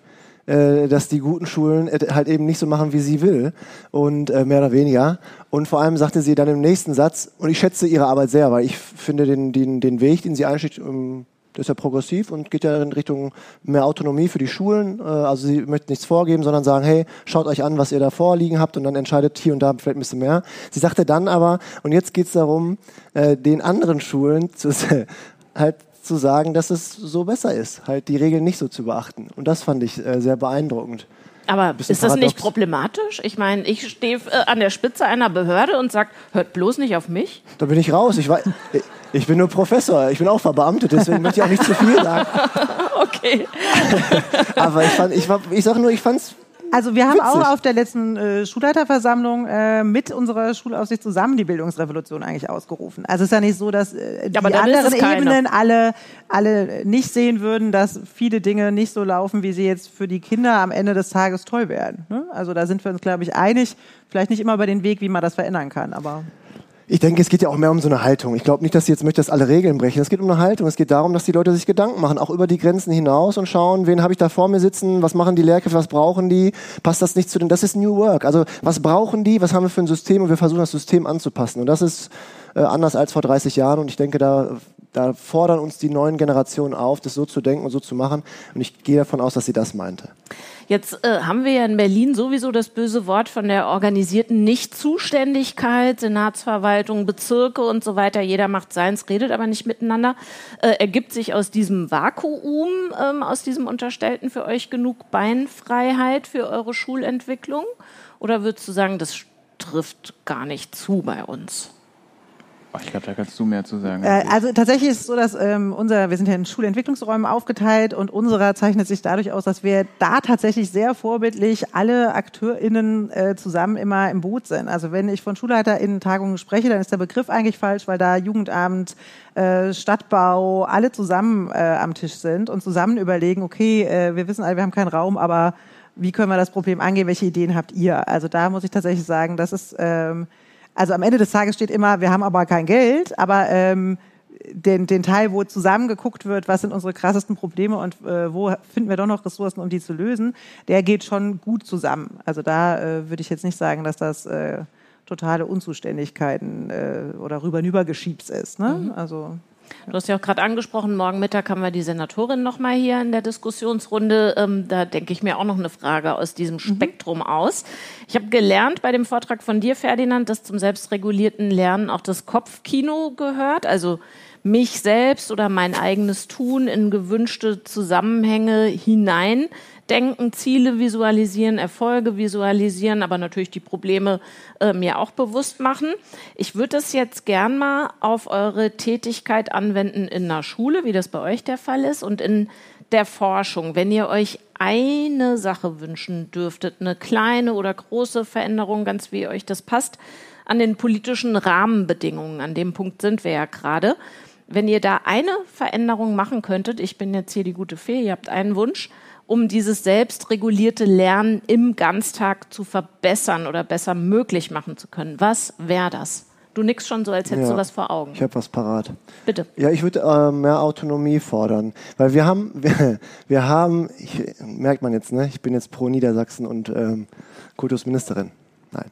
äh, dass die guten Schulen halt eben nicht so machen, wie sie will. Und äh, mehr oder weniger. Und vor allem sagte sie dann im nächsten Satz, und ich schätze ihre Arbeit sehr, weil ich finde den, den, den Weg, den sie einschlägt, um, das ist ja progressiv und geht ja in Richtung mehr Autonomie für die Schulen. Äh, also sie möchte nichts vorgeben, sondern sagen, hey, schaut euch an, was ihr da vorliegen habt und dann entscheidet hier und da vielleicht ein bisschen mehr. Sie sagte dann aber, und jetzt geht es darum, äh, den anderen Schulen zu, halt zu sagen, dass es so besser ist, halt die Regeln nicht so zu beachten. Und das fand ich äh, sehr beeindruckend. Aber ist das paradox. nicht problematisch? Ich meine, ich stehe äh, an der Spitze einer Behörde und sage, hört bloß nicht auf mich. Da bin ich raus. Ich, war, ich bin nur Professor. Ich bin auch verbeamtet, deswegen möchte ich auch nicht zu viel sagen. okay. Aber ich, fand, ich, ich sage nur, ich fand es also wir haben Witzig. auch auf der letzten äh, Schulleiterversammlung äh, mit unserer Schulaufsicht zusammen die Bildungsrevolution eigentlich ausgerufen. Also es ist ja nicht so, dass äh, die anderen Ebenen alle, alle nicht sehen würden, dass viele Dinge nicht so laufen, wie sie jetzt für die Kinder am Ende des Tages toll werden. Ne? Also da sind wir uns, glaube ich, einig. Vielleicht nicht immer über den Weg, wie man das verändern kann, aber ich denke, es geht ja auch mehr um so eine Haltung. Ich glaube nicht, dass sie jetzt möchte, dass alle Regeln brechen. Es geht um eine Haltung. Es geht darum, dass die Leute sich Gedanken machen, auch über die Grenzen hinaus und schauen, wen habe ich da vor mir sitzen, was machen die Lehrkräfte, was brauchen die, passt das nicht zu den, das ist New Work. Also was brauchen die, was haben wir für ein System und wir versuchen das System anzupassen. Und das ist äh, anders als vor 30 Jahren und ich denke, da, da fordern uns die neuen Generationen auf, das so zu denken und so zu machen. Und ich gehe davon aus, dass sie das meinte. Jetzt äh, haben wir ja in Berlin sowieso das böse Wort von der organisierten Nichtzuständigkeit, Senatsverwaltung, Bezirke und so weiter. Jeder macht seins, redet aber nicht miteinander. Äh, ergibt sich aus diesem Vakuum, ähm, aus diesem Unterstellten für euch genug Beinfreiheit für eure Schulentwicklung? Oder würdest du sagen, das trifft gar nicht zu bei uns? Ich glaube, da kannst du mehr zu sagen. Äh, also tatsächlich ist es so, dass ähm, unser, wir sind ja in Schulentwicklungsräumen aufgeteilt und unserer zeichnet sich dadurch aus, dass wir da tatsächlich sehr vorbildlich alle AkteurInnen äh, zusammen immer im Boot sind. Also wenn ich von SchulleiterInnen-Tagungen spreche, dann ist der Begriff eigentlich falsch, weil da Jugendamt, äh, Stadtbau, alle zusammen äh, am Tisch sind und zusammen überlegen, okay, äh, wir wissen alle, wir haben keinen Raum, aber wie können wir das Problem angehen? Welche Ideen habt ihr? Also da muss ich tatsächlich sagen, das ist ähm, also am Ende des Tages steht immer, wir haben aber kein Geld, aber ähm, den, den Teil, wo zusammen geguckt wird, was sind unsere krassesten Probleme und äh, wo finden wir doch noch Ressourcen, um die zu lösen, der geht schon gut zusammen. Also da äh, würde ich jetzt nicht sagen, dass das äh, totale Unzuständigkeiten äh, oder rüber rübergeschiebs ist. Ne? Mhm. Also Du hast ja auch gerade angesprochen, morgen Mittag haben wir die Senatorin noch mal hier in der Diskussionsrunde. Ähm, da denke ich mir auch noch eine Frage aus diesem mhm. Spektrum mhm. aus. Ich habe gelernt bei dem Vortrag von dir, Ferdinand, dass zum selbstregulierten Lernen auch das Kopfkino gehört. Also mich selbst oder mein eigenes Tun in gewünschte Zusammenhänge hinein denken, Ziele visualisieren, Erfolge visualisieren, aber natürlich die Probleme äh, mir auch bewusst machen. Ich würde das jetzt gern mal auf eure Tätigkeit anwenden in einer Schule, wie das bei euch der Fall ist, und in der Forschung. Wenn ihr euch eine Sache wünschen dürftet, eine kleine oder große Veränderung, ganz wie euch das passt, an den politischen Rahmenbedingungen, an dem Punkt sind wir ja gerade. Wenn ihr da eine Veränderung machen könntet, ich bin jetzt hier die gute Fee, ihr habt einen Wunsch, um dieses selbstregulierte Lernen im Ganztag zu verbessern oder besser möglich machen zu können, was wäre das? Du nix schon so, als hättest Ja. du was vor Augen. Ich habe was parat. Bitte. Ja, ich würde äh, mehr Autonomie fordern, weil wir haben, wir, wir haben, ich, merkt man jetzt, ne? Ich bin jetzt pro Niedersachsen und ähm, Kultusministerin. Nein.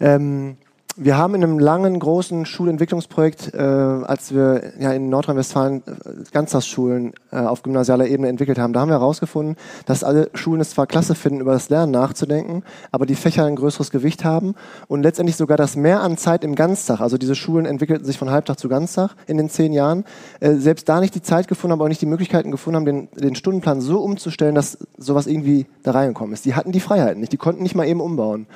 Ähm, wir haben in einem langen, großen Schulentwicklungsprojekt, äh, als wir ja in Nordrhein-Westfalen äh, Ganztagsschulen äh, auf gymnasialer Ebene entwickelt haben, da haben wir herausgefunden, dass alle Schulen es zwar klasse finden, über das Lernen nachzudenken, aber die Fächer ein größeres Gewicht haben und letztendlich sogar das Mehr an Zeit im Ganztag, also diese Schulen entwickelten sich von Halbtag zu Ganztag in den zehn Jahren, äh, selbst da nicht die Zeit gefunden haben, aber auch nicht die Möglichkeiten gefunden haben, den, den Stundenplan so umzustellen, dass sowas irgendwie da reingekommen ist. Die hatten die Freiheiten nicht, die konnten nicht mal eben umbauen.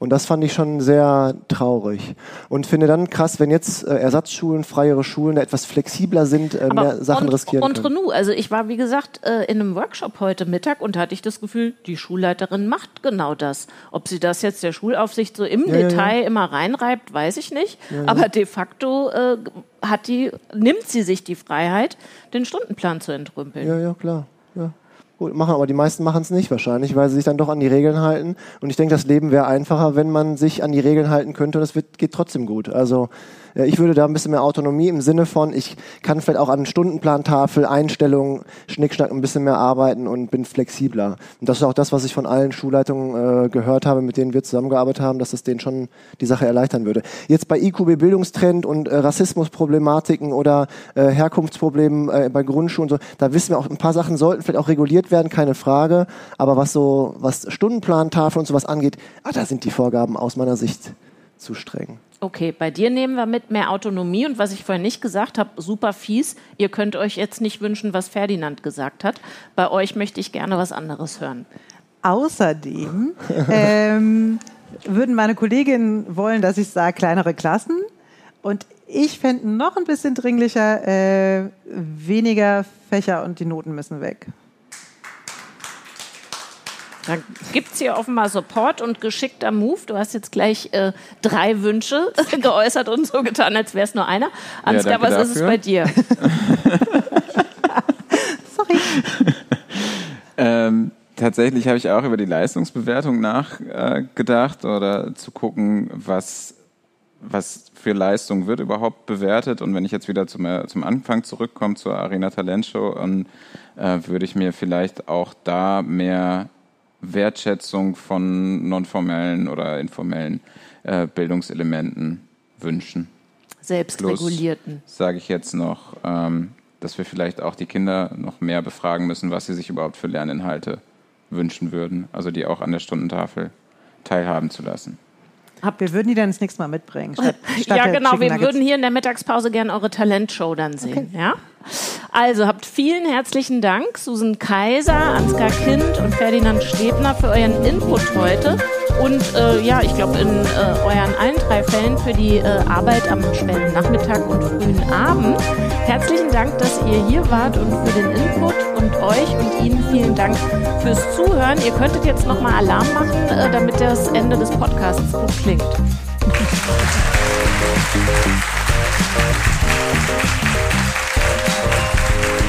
Und das fand ich schon sehr traurig. Und finde dann krass, wenn jetzt äh, Ersatzschulen, freiere Schulen da etwas flexibler sind, äh, mehr Sachen und, riskieren Entre können. nous, also ich war wie gesagt äh, in einem Workshop heute Mittag und hatte ich das Gefühl, die Schulleiterin macht genau das. Ob sie das jetzt der Schulaufsicht so im Ja, ja, Detail immer reinreibt, weiß ich nicht. Aber de facto äh, hat die, nimmt sie sich die Freiheit, den Stundenplan zu entrümpeln. Ja, ja, klar. Ja. Gut, machen, aber die meisten machen es nicht wahrscheinlich, weil sie sich dann doch an die Regeln halten. Und ich denke, das Leben wäre einfacher, wenn man sich an die Regeln halten könnte und es geht trotzdem gut. Also ich würde da ein bisschen mehr Autonomie im Sinne von, ich kann vielleicht auch an Stundenplantafel, Einstellungen, Schnickschnack ein bisschen mehr arbeiten und bin flexibler. Und das ist auch das, was ich von allen Schulleitungen äh, gehört habe, mit denen wir zusammengearbeitet haben, dass es denen schon die Sache erleichtern würde. Jetzt bei IQB Bildungstrend und äh, Rassismusproblematiken oder äh, Herkunftsproblemen äh, bei Grundschulen, so, da wissen wir auch, ein paar Sachen sollten vielleicht auch reguliert werden, keine Frage. Aber was so, was Stundenplantafel und sowas angeht, ah, da sind die Vorgaben aus meiner Sicht zu streng. Okay, bei dir nehmen wir mit mehr Autonomie und was ich vorhin nicht gesagt habe, super fies. Ihr könnt euch jetzt nicht wünschen, was Ferdinand gesagt hat. Bei euch möchte ich gerne was anderes hören. Außerdem ähm, würden meine Kolleginnen wollen, dass ich sage, kleinere Klassen. Und ich fände noch ein bisschen dringlicher, äh, weniger Fächer und die Noten müssen weg. Da gibt es hier offenbar Support und geschickter Move. Du hast jetzt gleich äh, drei Wünsche geäußert und so getan, als wäre es nur einer. Ansgar, danke was ist es dafür. bei dir? Sorry. Ähm, tatsächlich habe ich auch über die Leistungsbewertung nachgedacht oder zu gucken, was, was für Leistung wird überhaupt bewertet. Und wenn ich jetzt wieder zum, äh, zum Anfang zurückkomme, zur Arena Talentshow, und, äh, würde ich mir vielleicht auch da mehr Wertschätzung von nonformellen oder informellen äh, Bildungselementen wünschen. Selbstregulierten. sage ich jetzt noch, ähm, dass wir vielleicht auch die Kinder noch mehr befragen müssen, was sie sich überhaupt für Lerninhalte wünschen würden. Also die auch an der Stundentafel teilhaben zu lassen. Wir würden die dann das nächste Mal mitbringen. Statt, statt ja, genau. Wir würden hier in der Mittagspause gerne eure Talentshow dann sehen. Ja? Also habt vielen herzlichen Dank, Susan Kaiser, Ansgar Kind und Ferdinand Stebner für euren Input heute. Und äh, ja, ich glaube, in äh, euren allen drei Fällen für die äh, Arbeit am späten Nachmittag und frühen Abend. Herzlichen Dank, dass ihr hier wart und für den Input und euch und Ihnen vielen Dank fürs Zuhören. Ihr könntet jetzt nochmal Alarm machen, äh, damit das Ende des Podcasts gut klingt.